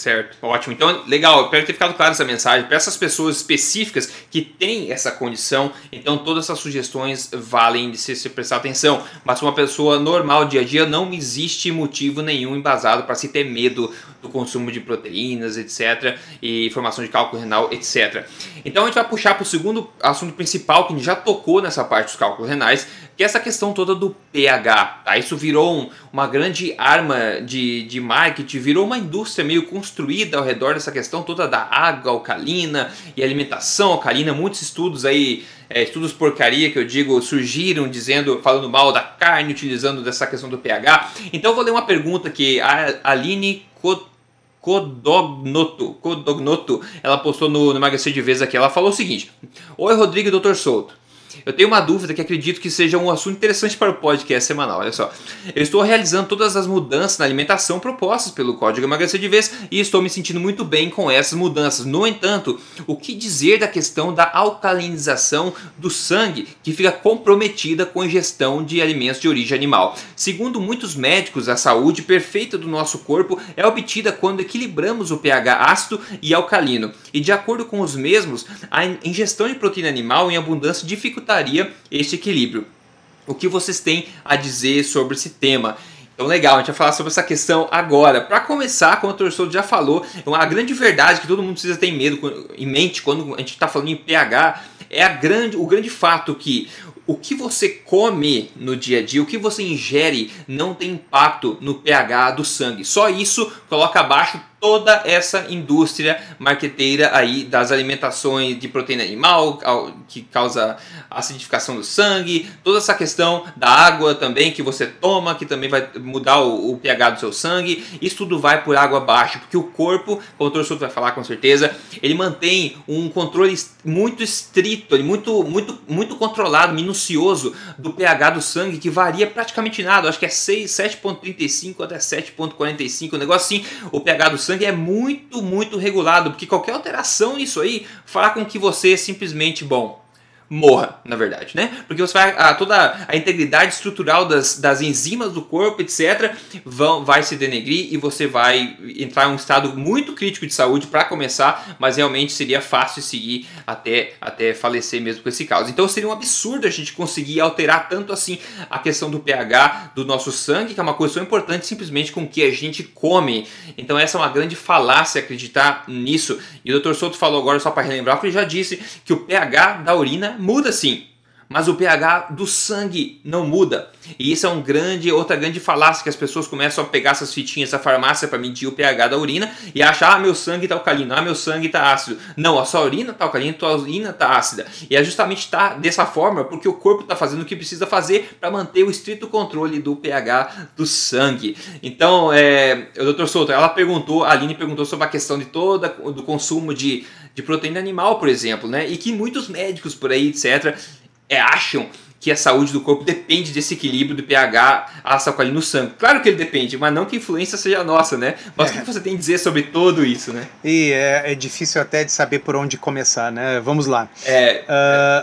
Certo, ótimo. Então, legal, espero ter ficado claro essa mensagem. Para essas pessoas específicas que têm essa condição, então todas essas sugestões valem de se, se prestar atenção. Mas uma pessoa normal, dia a dia, não existe motivo nenhum embasado para se ter medo do consumo de proteínas, etc. E formação de cálculo renal, etc. Então a gente vai puxar para o segundo assunto principal, que a gente já tocou nessa parte dos cálculos renais, que é essa questão toda do pH. Tá? Isso virou um, uma grande arma de, de marketing, virou uma indústria meio construída ao redor dessa questão toda da água alcalina e alimentação alcalina. Muitos estudos aí, é, estudos porcaria que eu digo, surgiram dizendo, falando mal da carne, utilizando dessa questão do pH. Então vou ler uma pergunta que a Aline Codognoto, Codognoto, ela postou no, no Emagrecer de Vez aqui. Ela falou o seguinte: Oi, Rodrigo e Dr. Souto. Eu tenho uma dúvida que acredito que seja um assunto interessante para o podcast semanal. Olha só. Eu estou realizando todas as mudanças na alimentação propostas pelo Código Emagrecer de Vez e estou me sentindo muito bem com essas mudanças. No entanto, o que dizer da questão da alcalinização do sangue, que fica comprometida com a ingestão de alimentos de origem animal? Segundo muitos médicos, a saúde perfeita do nosso corpo é obtida quando equilibramos o pH ácido e alcalino. E de acordo com os mesmos, a ingestão de proteína animal em abundância dificulta dificultaria este equilíbrio. O que vocês têm a dizer sobre esse tema? Então, legal, a gente vai falar sobre essa questão agora. Para começar, como o torcedor já falou, uma grande verdade que todo mundo precisa ter em, medo, em mente quando a gente está falando em pH é a grande, o grande fato que o que você come no dia a dia, o que você ingere, não tem impacto no pH do sangue. Só isso coloca abaixo toda essa indústria marqueteira aí das alimentações de proteína animal, que causa acidificação do sangue, toda essa questão da água também que você toma, que também vai mudar o, o pH do seu sangue, isso tudo vai por água abaixo, porque o corpo, como o doutor Souto vai falar com certeza, ele mantém um controle muito estrito, muito, muito, muito controlado, minucioso do pH do sangue, que varia praticamente nada, acho que é 7.35 até 7.45, um negócio assim, o pH do sangue sangue é muito, muito regulado, porque qualquer alteração nisso aí fará com que você simplesmente, bom, morra, na verdade, né? Porque você vai a, toda a integridade estrutural das, das enzimas do corpo, etc, vão vai se denegrir e você vai entrar em um estado muito crítico de saúde para começar, mas realmente seria fácil seguir até até falecer mesmo com esse caso. Então seria um absurdo a gente conseguir alterar tanto assim a questão do pH do nosso sangue, que é uma coisa tão importante simplesmente com o que a gente come. Então essa é uma grande falácia acreditar nisso. E o Dr. Souto falou agora só para relembrar que ele já disse que o pH da urina muda sim, mas o pH do sangue não muda. E isso é um grande, outra grande falácia que as pessoas começam a pegar essas fitinhas da farmácia para medir o pH da urina e achar, ah, meu sangue está alcalino, ah, meu sangue está ácido. Não, a sua urina está alcalina, a sua urina está ácida. E é justamente tá dessa forma porque o corpo está fazendo o que precisa fazer para manter o estrito controle do pH do sangue. Então, é, o doutor Souto, ela perguntou, a Aline perguntou sobre a questão de toda do consumo de, de proteína animal, por exemplo, né? E que muitos médicos por aí, etc., é, acham que a saúde do corpo depende desse equilíbrio do pH ácido no sangue. Claro que ele depende, mas não que a influência seja nossa, né? Mas é. o que você tem a dizer sobre tudo isso, né? E é, é, difícil até de saber por onde começar, né? Vamos lá. É,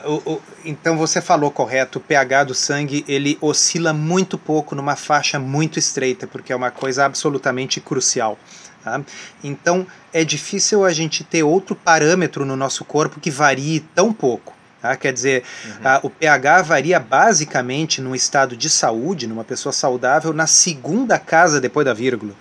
uh, o, o, então você falou correto, o pH do sangue ele oscila muito pouco numa faixa muito estreita, porque é uma coisa absolutamente crucial. Tá? Então é difícil a gente ter outro parâmetro no nosso corpo que varie tão pouco. Tá? Quer dizer, uhum. o pH varia basicamente no estado de saúde, numa pessoa saudável, na segunda casa depois da vírgula.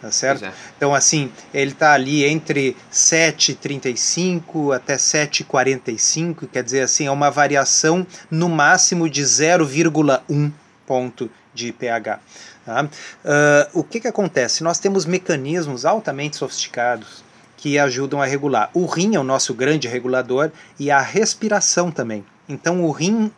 Tá certo? É. Então, assim, ele está ali entre 7,35 até 7,45, quer dizer, assim, é uma variação no máximo de 0,1 ponto de pH. Tá? Uh, o que, que acontece? Nós temos mecanismos altamente sofisticados que ajudam a regular. O rim é o nosso grande regulador e a respiração também. Então o rim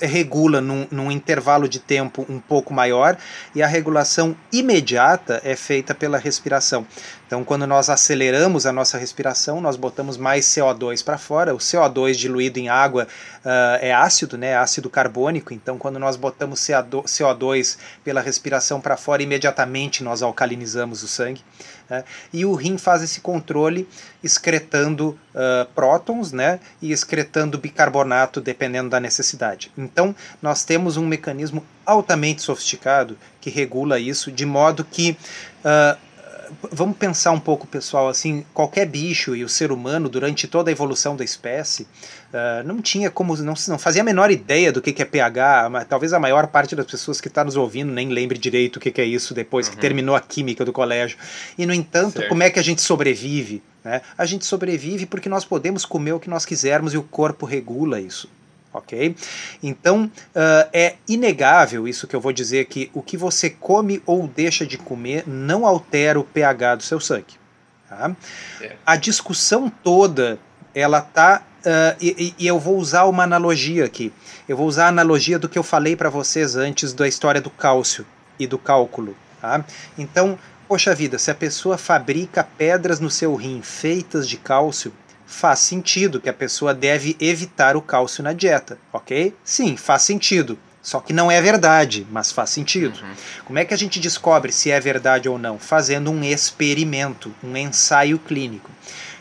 regula num, num, intervalo de tempo um pouco maior e a regulação imediata é feita pela respiração. Então, quando nós aceleramos a nossa respiração, nós botamos mais CO2 para fora. O CO2 diluído em água uh, é ácido, né? ácido carbônico. Então, quando nós botamos CO2 pela respiração para fora, imediatamente nós alcalinizamos o sangue. Né? E o rim faz esse controle excretando uh, prótons né? e excretando bicarbonato, dependendo da necessidade. Então, nós temos um mecanismo altamente sofisticado que regula isso, de modo que uh, vamos pensar um pouco, pessoal, assim, qualquer bicho e o ser humano, durante toda a evolução da espécie, uh, não tinha como, não, não fazia a menor ideia do que, que é pH, mas talvez a maior parte das pessoas que está nos ouvindo nem lembre direito o que, que é isso depois uhum. que terminou a química do colégio. E, no entanto, certo. como é que a gente sobrevive? Né? A gente sobrevive porque nós podemos comer o que nós quisermos e o corpo regula isso ok? Então uh, é inegável isso que eu vou dizer que o que você come ou deixa de comer não altera o pH do seu sangue. Tá? É. A discussão toda ela tá uh, e, e, eu vou usar uma analogia aqui. Eu vou usar a analogia do que eu falei para vocês antes da história do cálcio e do cálculo. Tá? Então, poxa vida, se a pessoa fabrica pedras no seu rim feitas de cálcio, faz sentido que a pessoa deve evitar o cálcio na dieta, ok? Sim, faz sentido. Só que não é verdade, mas faz sentido. Uhum. Como é que a gente descobre se é verdade ou não? Fazendo um experimento, um ensaio clínico.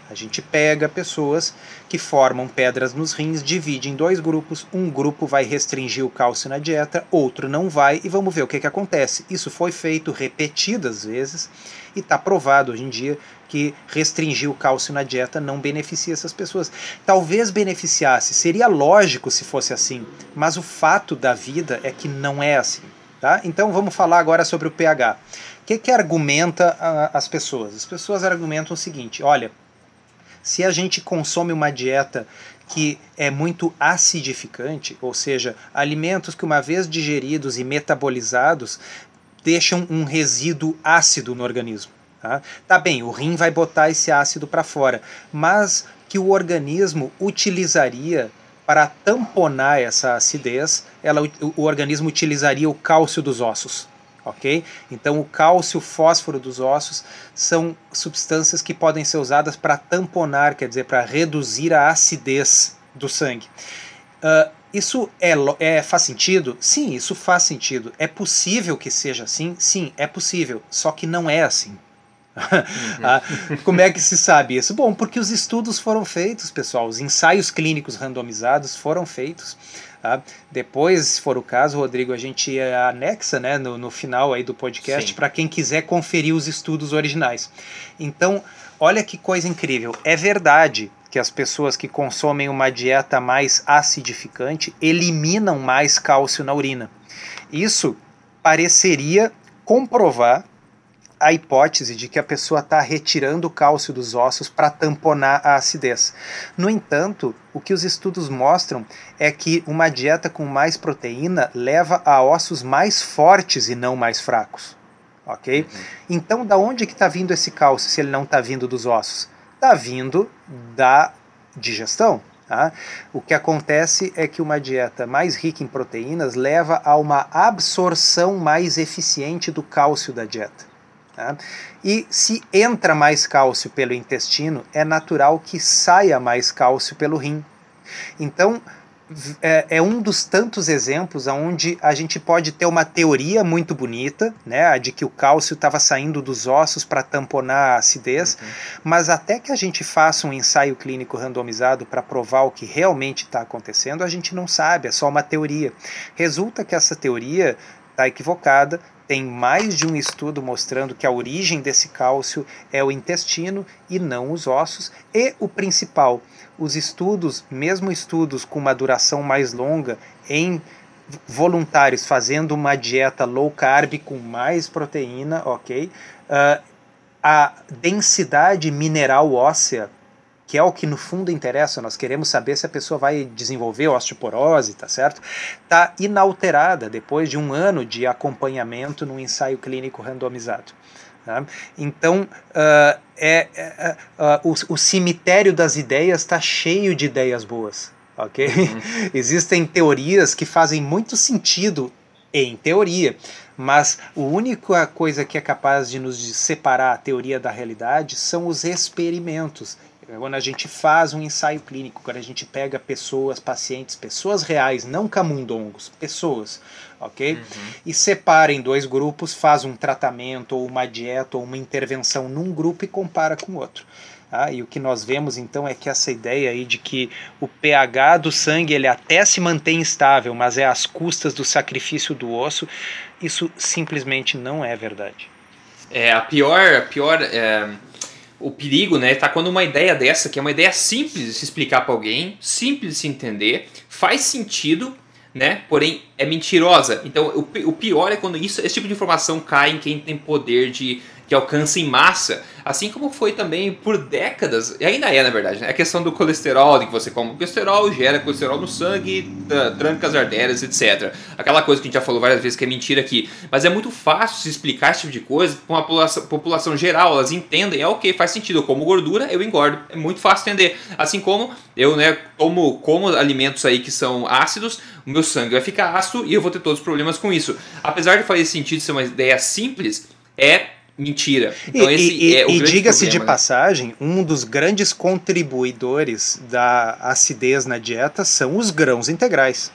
A gente pega pessoas que formam pedras nos rins, divide em dois grupos. Um grupo vai restringir o cálcio na dieta, outro não vai, e vamos ver o que, que acontece. Isso foi feito repetidas vezes e está provado hoje em dia que restringir o cálcio na dieta não beneficia essas pessoas. Talvez beneficiasse, seria lógico se fosse assim, mas o fato da vida é que não é assim. Tá? Então vamos falar agora sobre o pH. O que, que argumenta uh, as pessoas? As pessoas argumentam o seguinte: olha, se a gente consome uma dieta que é muito acidificante, ou seja, alimentos que, uma vez digeridos e metabolizados, deixam um resíduo ácido no organismo. Tá? tá bem, o rim vai botar esse ácido para fora, mas que o organismo utilizaria para tamponar essa acidez, ela, o, o organismo utilizaria o cálcio dos ossos ok? Então o cálcio, o fósforo dos ossos são substâncias que podem ser usadas para tamponar, quer dizer, para reduzir a acidez do sangue. Uh, isso é, é, faz sentido? Sim, isso faz sentido. É possível que seja assim? Sim, é possível. Só que não é assim. Uhum. ah, como é que se sabe isso? Bom, porque os estudos foram feitos, pessoal. Os ensaios clínicos randomizados foram feitos. Tá? Depois, se for o caso, Rodrigo, a gente anexa né, no, no final aí do podcast para quem quiser conferir os estudos originais. Então, olha que coisa incrível. É verdade que as pessoas que consomem uma dieta mais acidificante eliminam mais cálcio na urina. Isso pareceria comprovar a hipótese de que a pessoa está retirando o cálcio dos ossos para tamponar a acidez. No entanto, o que os estudos mostram é que uma dieta com mais proteína leva a ossos mais fortes e não mais fracos. Ok? Uhum. Então, da onde que está vindo esse cálcio se ele não está vindo dos ossos? Está vindo da digestão. Tá? O que acontece é que uma dieta mais rica em proteínas leva a uma absorção mais eficiente do cálcio da dieta. Tá? E se entra mais cálcio pelo intestino, é natural que saia mais cálcio pelo rim. Então, é, é, um dos tantos exemplos onde a gente pode ter uma teoria muito bonita, né, a de que o cálcio estava saindo dos ossos para tamponar a acidez, uhum. mas até que a gente faça um ensaio clínico randomizado para provar o que realmente está acontecendo, a gente não sabe, é só uma teoria. Resulta que essa teoria está equivocada, tem mais de um estudo mostrando que a origem desse cálcio é o intestino e não os ossos. E o principal, os estudos, mesmo estudos com uma duração mais longa, em voluntários fazendo uma dieta low carb com mais proteína, ok? Uh, a densidade mineral óssea que é o que no fundo interessa, nós queremos saber se a pessoa vai desenvolver osteoporose, tá certo? Está inalterada depois de um ano de acompanhamento num ensaio clínico randomizado. Tá? Então, uh, é, é uh, o, o, cemitério das ideias está cheio de ideias boas. ok? Uhum. Existem teorias que fazem muito sentido em teoria, mas a única coisa que é capaz de nos separar a teoria da realidade são os experimentos. É quando a gente faz um ensaio clínico, quando a gente pega pessoas, pacientes, pessoas reais, não camundongos, pessoas, ok? Uhum. E separa em dois grupos, faz um tratamento, ou uma dieta, ou uma intervenção num grupo e compara com o outro. Ah, e o que nós vemos então é que essa ideia aí de que o pH do sangue ele até se mantém estável, mas é às custas do sacrifício do osso, isso simplesmente não é verdade. É, a pior, a pior é, o perigo, né, tá quando uma ideia dessa, que é uma ideia simples de se explicar para alguém, simples de se entender, faz sentido, né, porém é mentirosa. Então, o, o pior é quando isso, esse tipo de informação cai em quem tem poder de que alcança em massa, assim como foi também por décadas, e ainda é na verdade, né? a questão do colesterol, de que você come colesterol, gera colesterol no sangue, tranca as artérias, etc. Aquela coisa que a gente já falou várias vezes que é mentira aqui. Mas é muito fácil se explicar esse tipo de coisa com a população, população geral, elas entendem, é ok, faz sentido, eu como gordura, eu engordo, é muito fácil entender. Assim como eu, né, como, como alimentos aí que são ácidos, o meu sangue vai ficar ácido e eu vou ter todos os problemas com isso. Apesar de fazer sentido ser uma ideia simples, é mentira. Então, e, e, é e diga-se de né? passagem, um dos grandes contribuidores da acidez na dieta são os grãos integrais.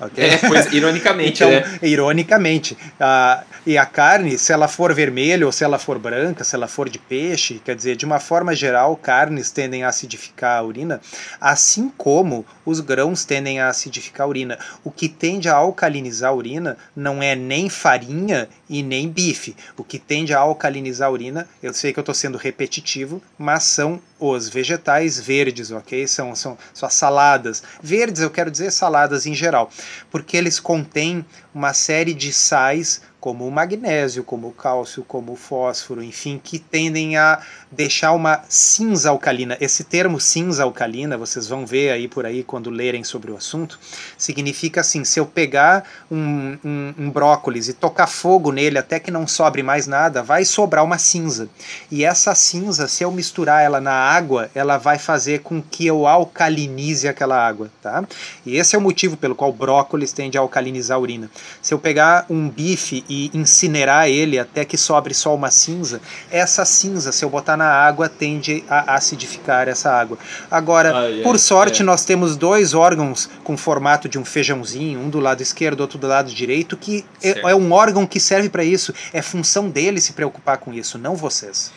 Okay? É, pois, ironicamente, então, né? Ironicamente. Uh, e a carne, se ela for vermelha ou se ela for branca, se ela for de peixe, quer dizer, de uma forma geral, carnes tendem a acidificar a urina, assim como os grãos tendem a acidificar a urina. O que tende a alcalinizar a urina não é nem farinha e nem bife. O que tende a alcalinizar a urina, eu sei que eu estou sendo repetitivo, mas são os vegetais verdes, ok? São, são, são as saladas. Verdes, eu quero dizer saladas em geral, porque eles contêm uma série de sais como o magnésio, como o cálcio, como o fósforo, enfim, que tendem a deixar uma cinza alcalina. Esse termo cinza alcalina, vocês vão ver aí por aí quando lerem sobre o assunto, significa assim: se eu pegar um, um, um brócolis e tocar fogo nele até que não sobre mais nada, vai sobrar uma cinza. E essa cinza, se eu misturar ela na água, ela vai fazer com que eu alcalinize aquela água, tá? E esse é o motivo pelo qual o brócolis tende a alcalinizar a urina. Se eu pegar um bife e incinerar ele até que sobre só uma cinza, essa cinza, se eu botar na água, tende a acidificar essa água. Agora, ai, por sorte, ai. nós temos dois órgãos com formato de um feijãozinho, um do lado esquerdo, outro do lado direito, que é, é um órgão que serve para isso. É função dele se preocupar com isso, não vocês.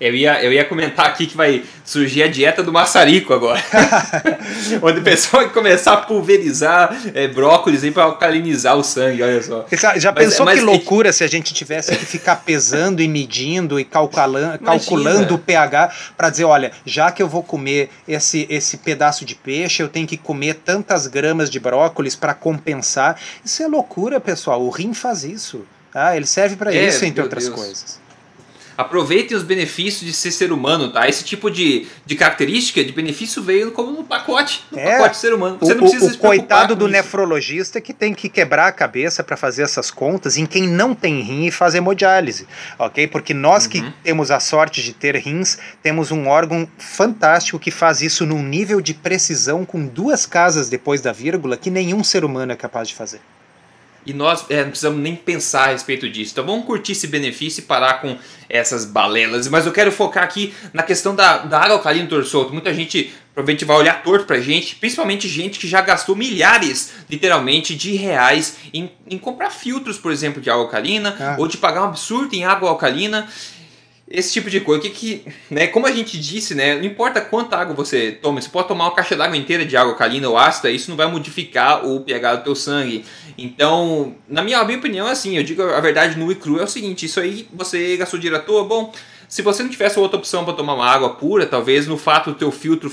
Eu ia, eu ia comentar aqui que vai surgir a dieta do maçarico agora. Onde o pessoal vai começar a pulverizar é, brócolis para alcalinizar o sangue, olha só. Já mas, pensou mas, que loucura se a gente tivesse que ficar pesando e medindo e calculando, calculando o pH para dizer, olha, já que eu vou comer esse, esse pedaço de peixe, eu tenho que comer tantas gramas de brócolis para compensar. Isso é loucura, pessoal. O rim faz isso. Ah, ele serve para é, isso, entre outras Deus. coisas aproveitem os benefícios de ser ser humano, tá? Esse tipo de, de característica, de benefício veio como no pacote, no é, pacote ser humano. Você o, não precisa o, o coitado do isso. nefrologista que tem que quebrar a cabeça para fazer essas contas em quem não tem rim e faz hemodiálise, ok? Porque nós uhum. que temos a sorte de ter rins, temos um órgão fantástico que faz isso num nível de precisão com duas casas depois da vírgula que nenhum ser humano é capaz de fazer. E nós é, não precisamos nem pensar a respeito disso. Então vamos curtir esse benefício e parar com essas balelas. Mas eu quero focar aqui na questão da, da água alcalina do solto. Muita gente provavelmente vai olhar torto pra gente, principalmente gente que já gastou milhares, literalmente, de reais em, em comprar filtros, por exemplo, de água alcalina, ah. ou de pagar um absurdo em água alcalina esse tipo de coisa. O que que, né, como a gente disse, né, não importa quanta água você toma, você pode tomar uma caixa d'água inteira de água calina ou ácida, isso não vai modificar o pH do teu sangue. Então, na minha, minha opinião, assim, eu digo a verdade no e cru é o seguinte, isso aí você gastou dinheiro à toa, bom, se você não tivesse outra opção para tomar uma água pura, talvez no fato do teu filtro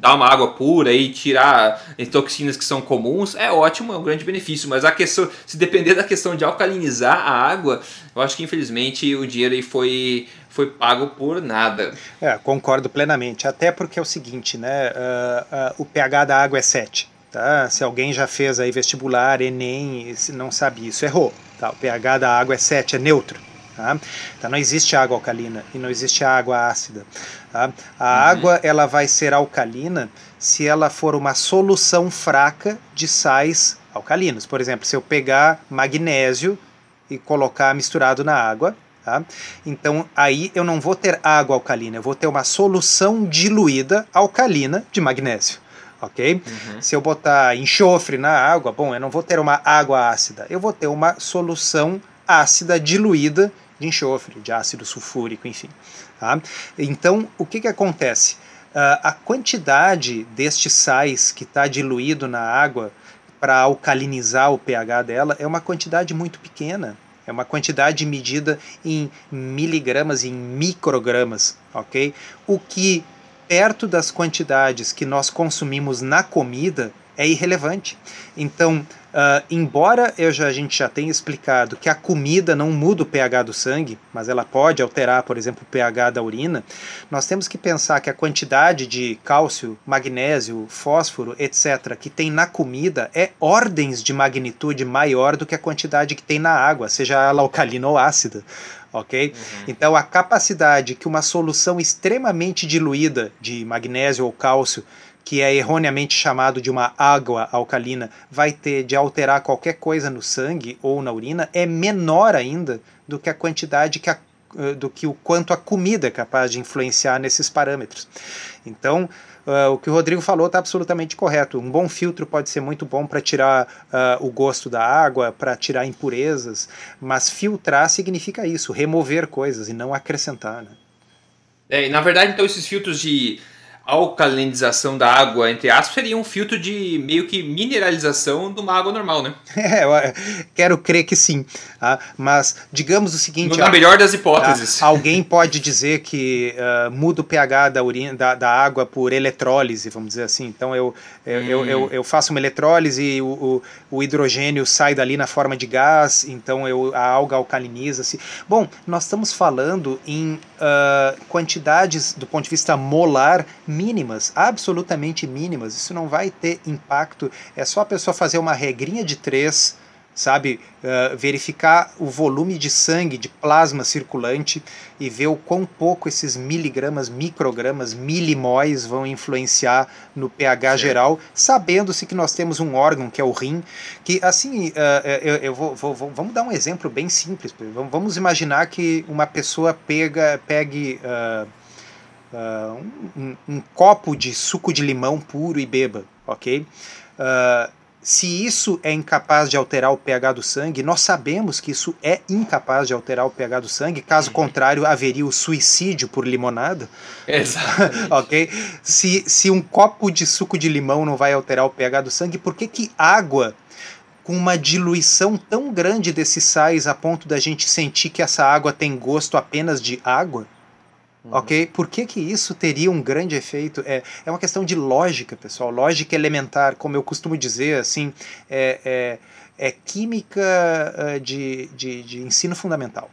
dar uma água pura e tirar as toxinas que são comuns, é ótimo, é um grande benefício. Mas a questão, se depender da questão de alcalinizar a água, eu acho que infelizmente o dinheiro aí foi foi pago por nada. É, concordo plenamente. Até porque é o seguinte, né? Uh, uh, o pH da água é 7. Tá? Se alguém já fez aí vestibular, Enem, e não sabe isso, errou. Tá? O pH da água é 7, é neutro. Tá? Então não existe água alcalina e não existe água ácida. Tá? A uhum. água ela vai ser alcalina se ela for uma solução fraca de sais alcalinos. Por exemplo, se eu pegar magnésio e colocar misturado na água, Tá? Então aí eu não vou ter água alcalina, eu vou ter uma solução diluída alcalina de magnésio. Ok? Uhum. Se eu botar enxofre na água, bom, eu não vou ter uma água ácida, eu vou ter uma solução ácida diluída de enxofre, de ácido sulfúrico, enfim. Tá? Então, o que, que acontece? Uh, a quantidade destes sais que está diluído na água para alcalinizar o pH dela é uma quantidade muito pequena É uma quantidade medida em miligramas, em microgramas, ok? O que perto das quantidades que nós consumimos na comida é irrelevante. Então, uh, embora eu já, a gente já tenha explicado que a comida não muda o pH do sangue, mas ela pode alterar, por exemplo, o pH da urina, nós temos que pensar que a quantidade de cálcio, magnésio, fósforo, etc., que tem na comida é ordens de magnitude maior do que a quantidade que tem na água, seja ela alcalina ou ácida ok? Uhum. Então a capacidade que uma solução extremamente diluída de magnésio ou cálcio que é erroneamente chamado de uma água alcalina, vai ter de alterar qualquer coisa no sangue ou na urina é menor ainda do que a quantidade que a, eh, do que o quanto a comida é capaz de influenciar nesses parâmetros. Então, uh, o que o Rodrigo falou está absolutamente correto. Um bom filtro pode ser muito bom para tirar uh, o gosto da água, para tirar impurezas, mas filtrar significa isso, remover coisas e não acrescentar. Né? É, na verdade, então, esses filtros de alcalinização da água, entre aspas, seria um filtro de meio que mineralização de uma água normal, né? É, eu quero crer que sim. Ah, mas digamos o seguinte: na melhor das hipóteses. Ah, alguém pode dizer que uh, muda o pH da, urina, da, da, água por eletrólise, vamos dizer assim. Então eu, eu, hum. eu, eu, eu, faço uma eletrólise e o, o, o, hidrogênio sai dali na forma de gás, então eu, a alga alcaliniza-se. Bom, nós estamos falando em uh, quantidades do ponto de vista molar mínimas, absolutamente mínimas. Isso não vai ter impacto. É só a pessoa fazer uma regrinha de três, sabe? Uh, verificar o volume de sangue, de plasma circulante e ver o quão pouco esses miligramas, microgramas, milimóis vão influenciar no pH certo. geral, sabendo-se que nós temos um órgão que é o rim, que assim, uh, eu, eu vou, vou, vou, vamos dar um exemplo bem simples. Vamos imaginar que uma pessoa pega, pegue. Uh, uh, um, um, copo de suco de limão puro e beba, ok? Uh, se isso é incapaz de alterar o pH do sangue, nós sabemos que isso é incapaz de alterar o pH do sangue, caso uhum. contrário, haveria o suicídio por limonada. Exato. ok? Se, se um copo de suco de limão não vai alterar o pH do sangue, por que, que água com uma diluição tão grande desses sais a ponto da gente sentir que essa água tem gosto apenas de água? Uhum. Ok? Por que, que isso teria um grande efeito? É, é uma questão de lógica, pessoal. Lógica elementar, como eu costumo dizer, assim, é, é, é química uh, de, de, de ensino fundamental.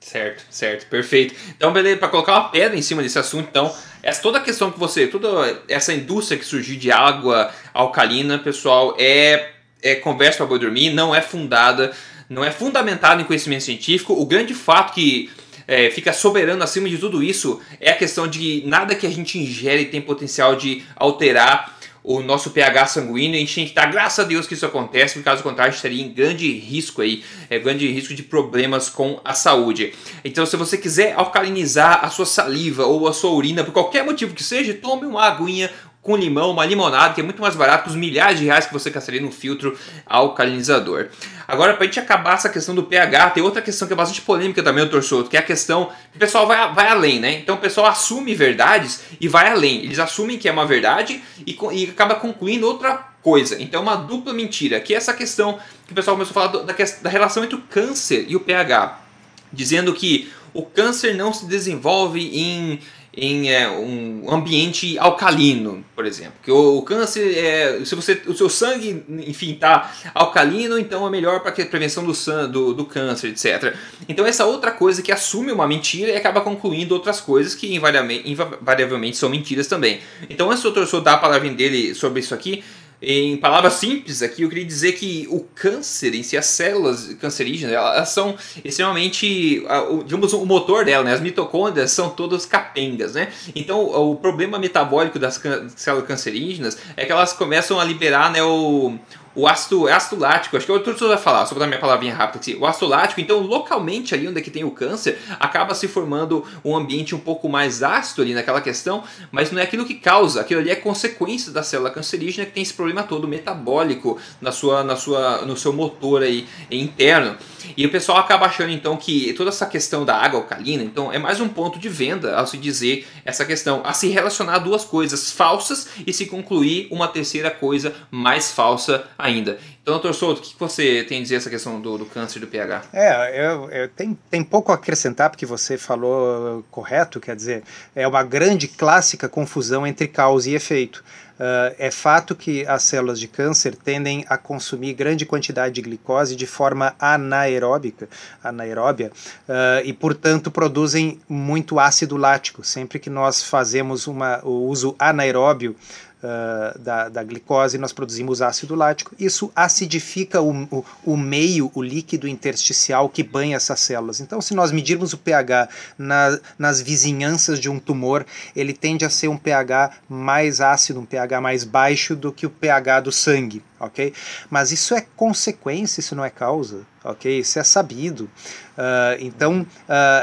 Certo, certo, perfeito. Então, beleza, para colocar uma pedra em cima desse assunto, então, essa toda a questão que você, toda essa indústria que surgiu de água alcalina, pessoal, é, é conversa para boi dormir, não é fundada, não é fundamentada em conhecimento científico. O grande fato que é, fica soberano acima de tudo isso é a questão de nada que a gente ingere tem potencial de alterar o nosso pH sanguíneo, a gente tem que estar, graças a Deus que isso acontece, porque caso contrário a gente estaria em grande risco aí, é, grande risco de problemas com a saúde. Então se você quiser alcalinizar a sua saliva ou a sua urina, por qualquer motivo que seja, tome uma aguinha, com limão, uma limonada, que é muito mais barato que os milhares de reais que você gastaria no filtro alcalinizador. Agora, para a gente acabar essa questão do pH, tem outra questão que é bastante polêmica também, doutor Souto, que é a questão que o pessoal vai, vai além, né? Então o pessoal assume verdades e vai além. Eles assumem que é uma verdade e, e acaba concluindo outra coisa. Então é uma dupla mentira, que é essa questão que o pessoal começou a falar da, da relação entre o câncer e o pH, dizendo que o câncer não se desenvolve em em é, um ambiente alcalino, por exemplo. Que o, o, câncer é, se você, o seu sangue, enfim, tá alcalino, então é melhor para a prevenção do, do, do câncer, etc. Então essa outra coisa que assume uma mentira e acaba concluindo outras coisas que invariavelmente, invariavelmente são mentiras também. Então antes do doutor dar a palavra dele sobre isso aqui, em palavras simples aqui, eu queria dizer que o câncer em si, as células cancerígenas, elas são extremamente, digamos, o motor dela, né? As mitocôndrias são todas capengas, né? Então, o problema metabólico das células cancerígenas é que elas começam a liberar, né, o, o ácido, é ácido lático, acho que é o doutor vai falar, só para dar minha palavrinha rápida. O ácido lático, então, localmente ali onde é que tem o câncer, acaba se formando um ambiente um pouco mais ácido ali naquela questão, mas não é aquilo que causa, aquilo ali é consequência da célula cancerígena que tem esse problema todo metabólico na sua, na sua, no seu motor aí interno. E o pessoal acaba achando então que toda essa questão da água alcalina, então, é mais um ponto de venda ao se dizer essa questão, a se relacionar duas coisas falsas e se concluir uma terceira coisa mais falsa ainda. Então, doutor Souto, o que você tem a dizer essa questão do, do câncer do pH? É, eu, eu, tem, tem pouco a acrescentar, porque você falou correto, quer dizer, é uma grande clássica confusão entre causa e efeito. Uh, é fato que as células de câncer tendem a consumir grande quantidade de glicose de forma anaeróbica, anaeróbia, uh, e portanto produzem muito ácido lático. Sempre que nós fazemos uma, o uso anaeróbio uh, da, da glicose, nós produzimos ácido lático. Isso acidifica o, o, o, meio, o líquido intersticial que banha essas células. Então, se nós medirmos o pH na, nas vizinhanças de um tumor, ele tende a ser um pH mais ácido, um pH mais baixo do que o pH do sangue. Ok? Mas isso é consequência, isso não é causa, ok? Isso é sabido. Uh, então, uh,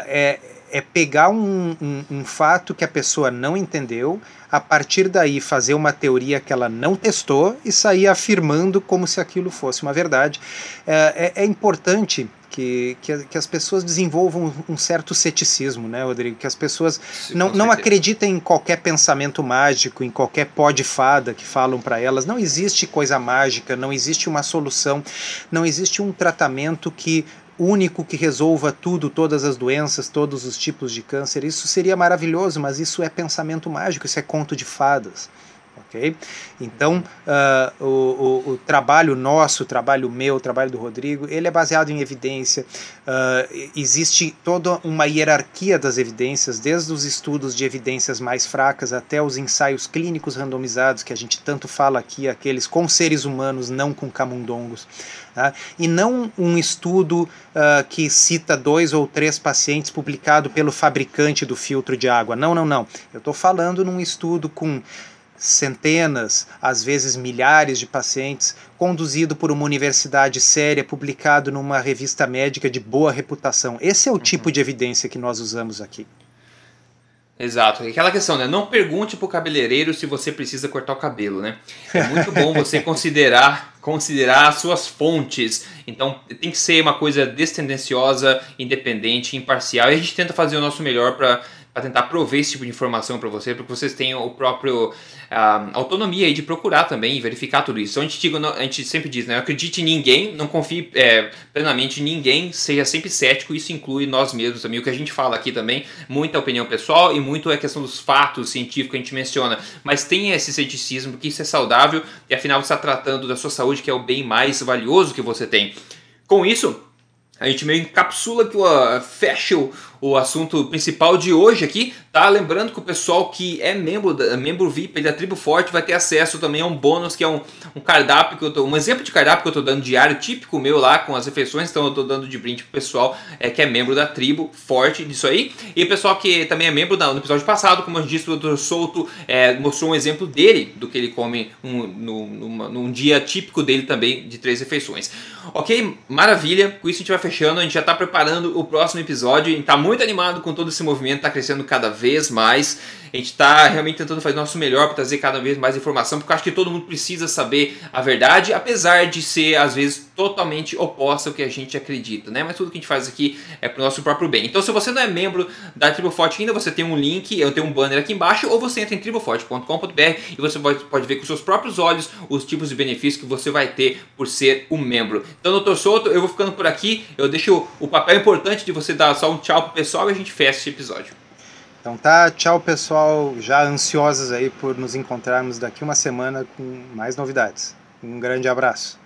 é, é pegar um, um, um, fato que a pessoa não entendeu, a partir daí fazer uma teoria que ela não testou e sair afirmando como se aquilo fosse uma verdade. É, é, é importante que, que, que, as pessoas desenvolvam um certo ceticismo, né, Rodrigo? Que as pessoas Sim, não, não acreditem em qualquer pensamento mágico, em qualquer pó de fada que falam para elas. Não existe coisa mágica, não existe uma solução, não existe um tratamento que único que resolva tudo, todas as doenças, todos os tipos de câncer. Isso seria maravilhoso, mas isso é pensamento mágico, isso é conto de fadas. Então, uh, o, o, o, trabalho nosso, o trabalho meu, o trabalho do Rodrigo, ele é baseado em evidência. Uh, existe toda uma hierarquia das evidências, desde os estudos de evidências mais fracas até os ensaios clínicos randomizados, que a gente tanto fala aqui, aqueles com seres humanos, não com camundongos. Tá? E não um estudo uh, que cita dois ou três pacientes publicado pelo fabricante do filtro de água. Não, não, não. Eu estou falando num estudo com centenas, às vezes milhares de pacientes, conduzido por uma universidade séria, publicado numa revista médica de boa reputação. Esse é o uhum. tipo de evidência que nós usamos aqui. Exato. Aquela questão, né? Não pergunte pro cabeleireiro se você precisa cortar o cabelo, né? É muito bom você considerar considerar as suas fontes. Então tem que ser uma coisa destendenciosa, independente, imparcial. E a gente tenta fazer o nosso melhor para para tentar prover esse tipo de informação para você, para que vocês tenham o próprio uh, autonomia aí de procurar também e verificar tudo isso. Então a gente, a gente sempre diz, né? Acredite em ninguém, não confie é, plenamente em ninguém, seja sempre cético, isso inclui nós mesmos também. O que a gente fala aqui também, muita opinião pessoal e muito é questão dos fatos científicos que a gente menciona. Mas tenha esse ceticismo, porque isso é saudável e afinal está tratando da sua saúde, que é o bem mais valioso que você tem. Com isso, a gente meio encapsula que uh, fecha o, o assunto principal de hoje aqui, tá? Lembrando que o pessoal que é membro, membro VIP da Tribo Forte vai ter acesso também a um bônus que é um, um cardápio que eu tô, um exemplo de cardápio que eu tô dando diário, típico meu lá com as refeições, então eu tô dando de brinde pro pessoal é, que é membro da Tribo Forte disso aí. E pessoal que também é membro da, no episódio passado, como eu disse, o Dr. Souto é, mostrou um exemplo dele, do que ele come um, no, numa, num dia típico dele também de três refeições. Ok? Maravilha, com isso a gente vai fechando, a gente já tá preparando o próximo episódio, tá muito muito animado com todo esse movimento, está crescendo cada vez mais. A gente está realmente tentando fazer o nosso melhor para trazer cada vez mais informação, porque eu acho que todo mundo precisa saber a verdade, apesar de ser, às vezes, totalmente oposta ao que a gente acredita, né? Mas tudo que a gente faz aqui é para o nosso próprio bem. Então, se você não é membro da Tribo Forte ainda, você tem um link, eu tenho um banner aqui embaixo, ou você entra em triboforte.com.br e você pode, pode ver com seus próprios olhos os tipos de benefícios que você vai ter por ser um membro. Então, doutor Souto, eu vou ficando por aqui, eu deixo o papel importante de você dar só um tchau pro pessoal e a gente fecha esse episódio. Então tá, tchau pessoal, já ansiosos aí por nos encontrarmos daqui uma semana com mais novidades. Um grande abraço.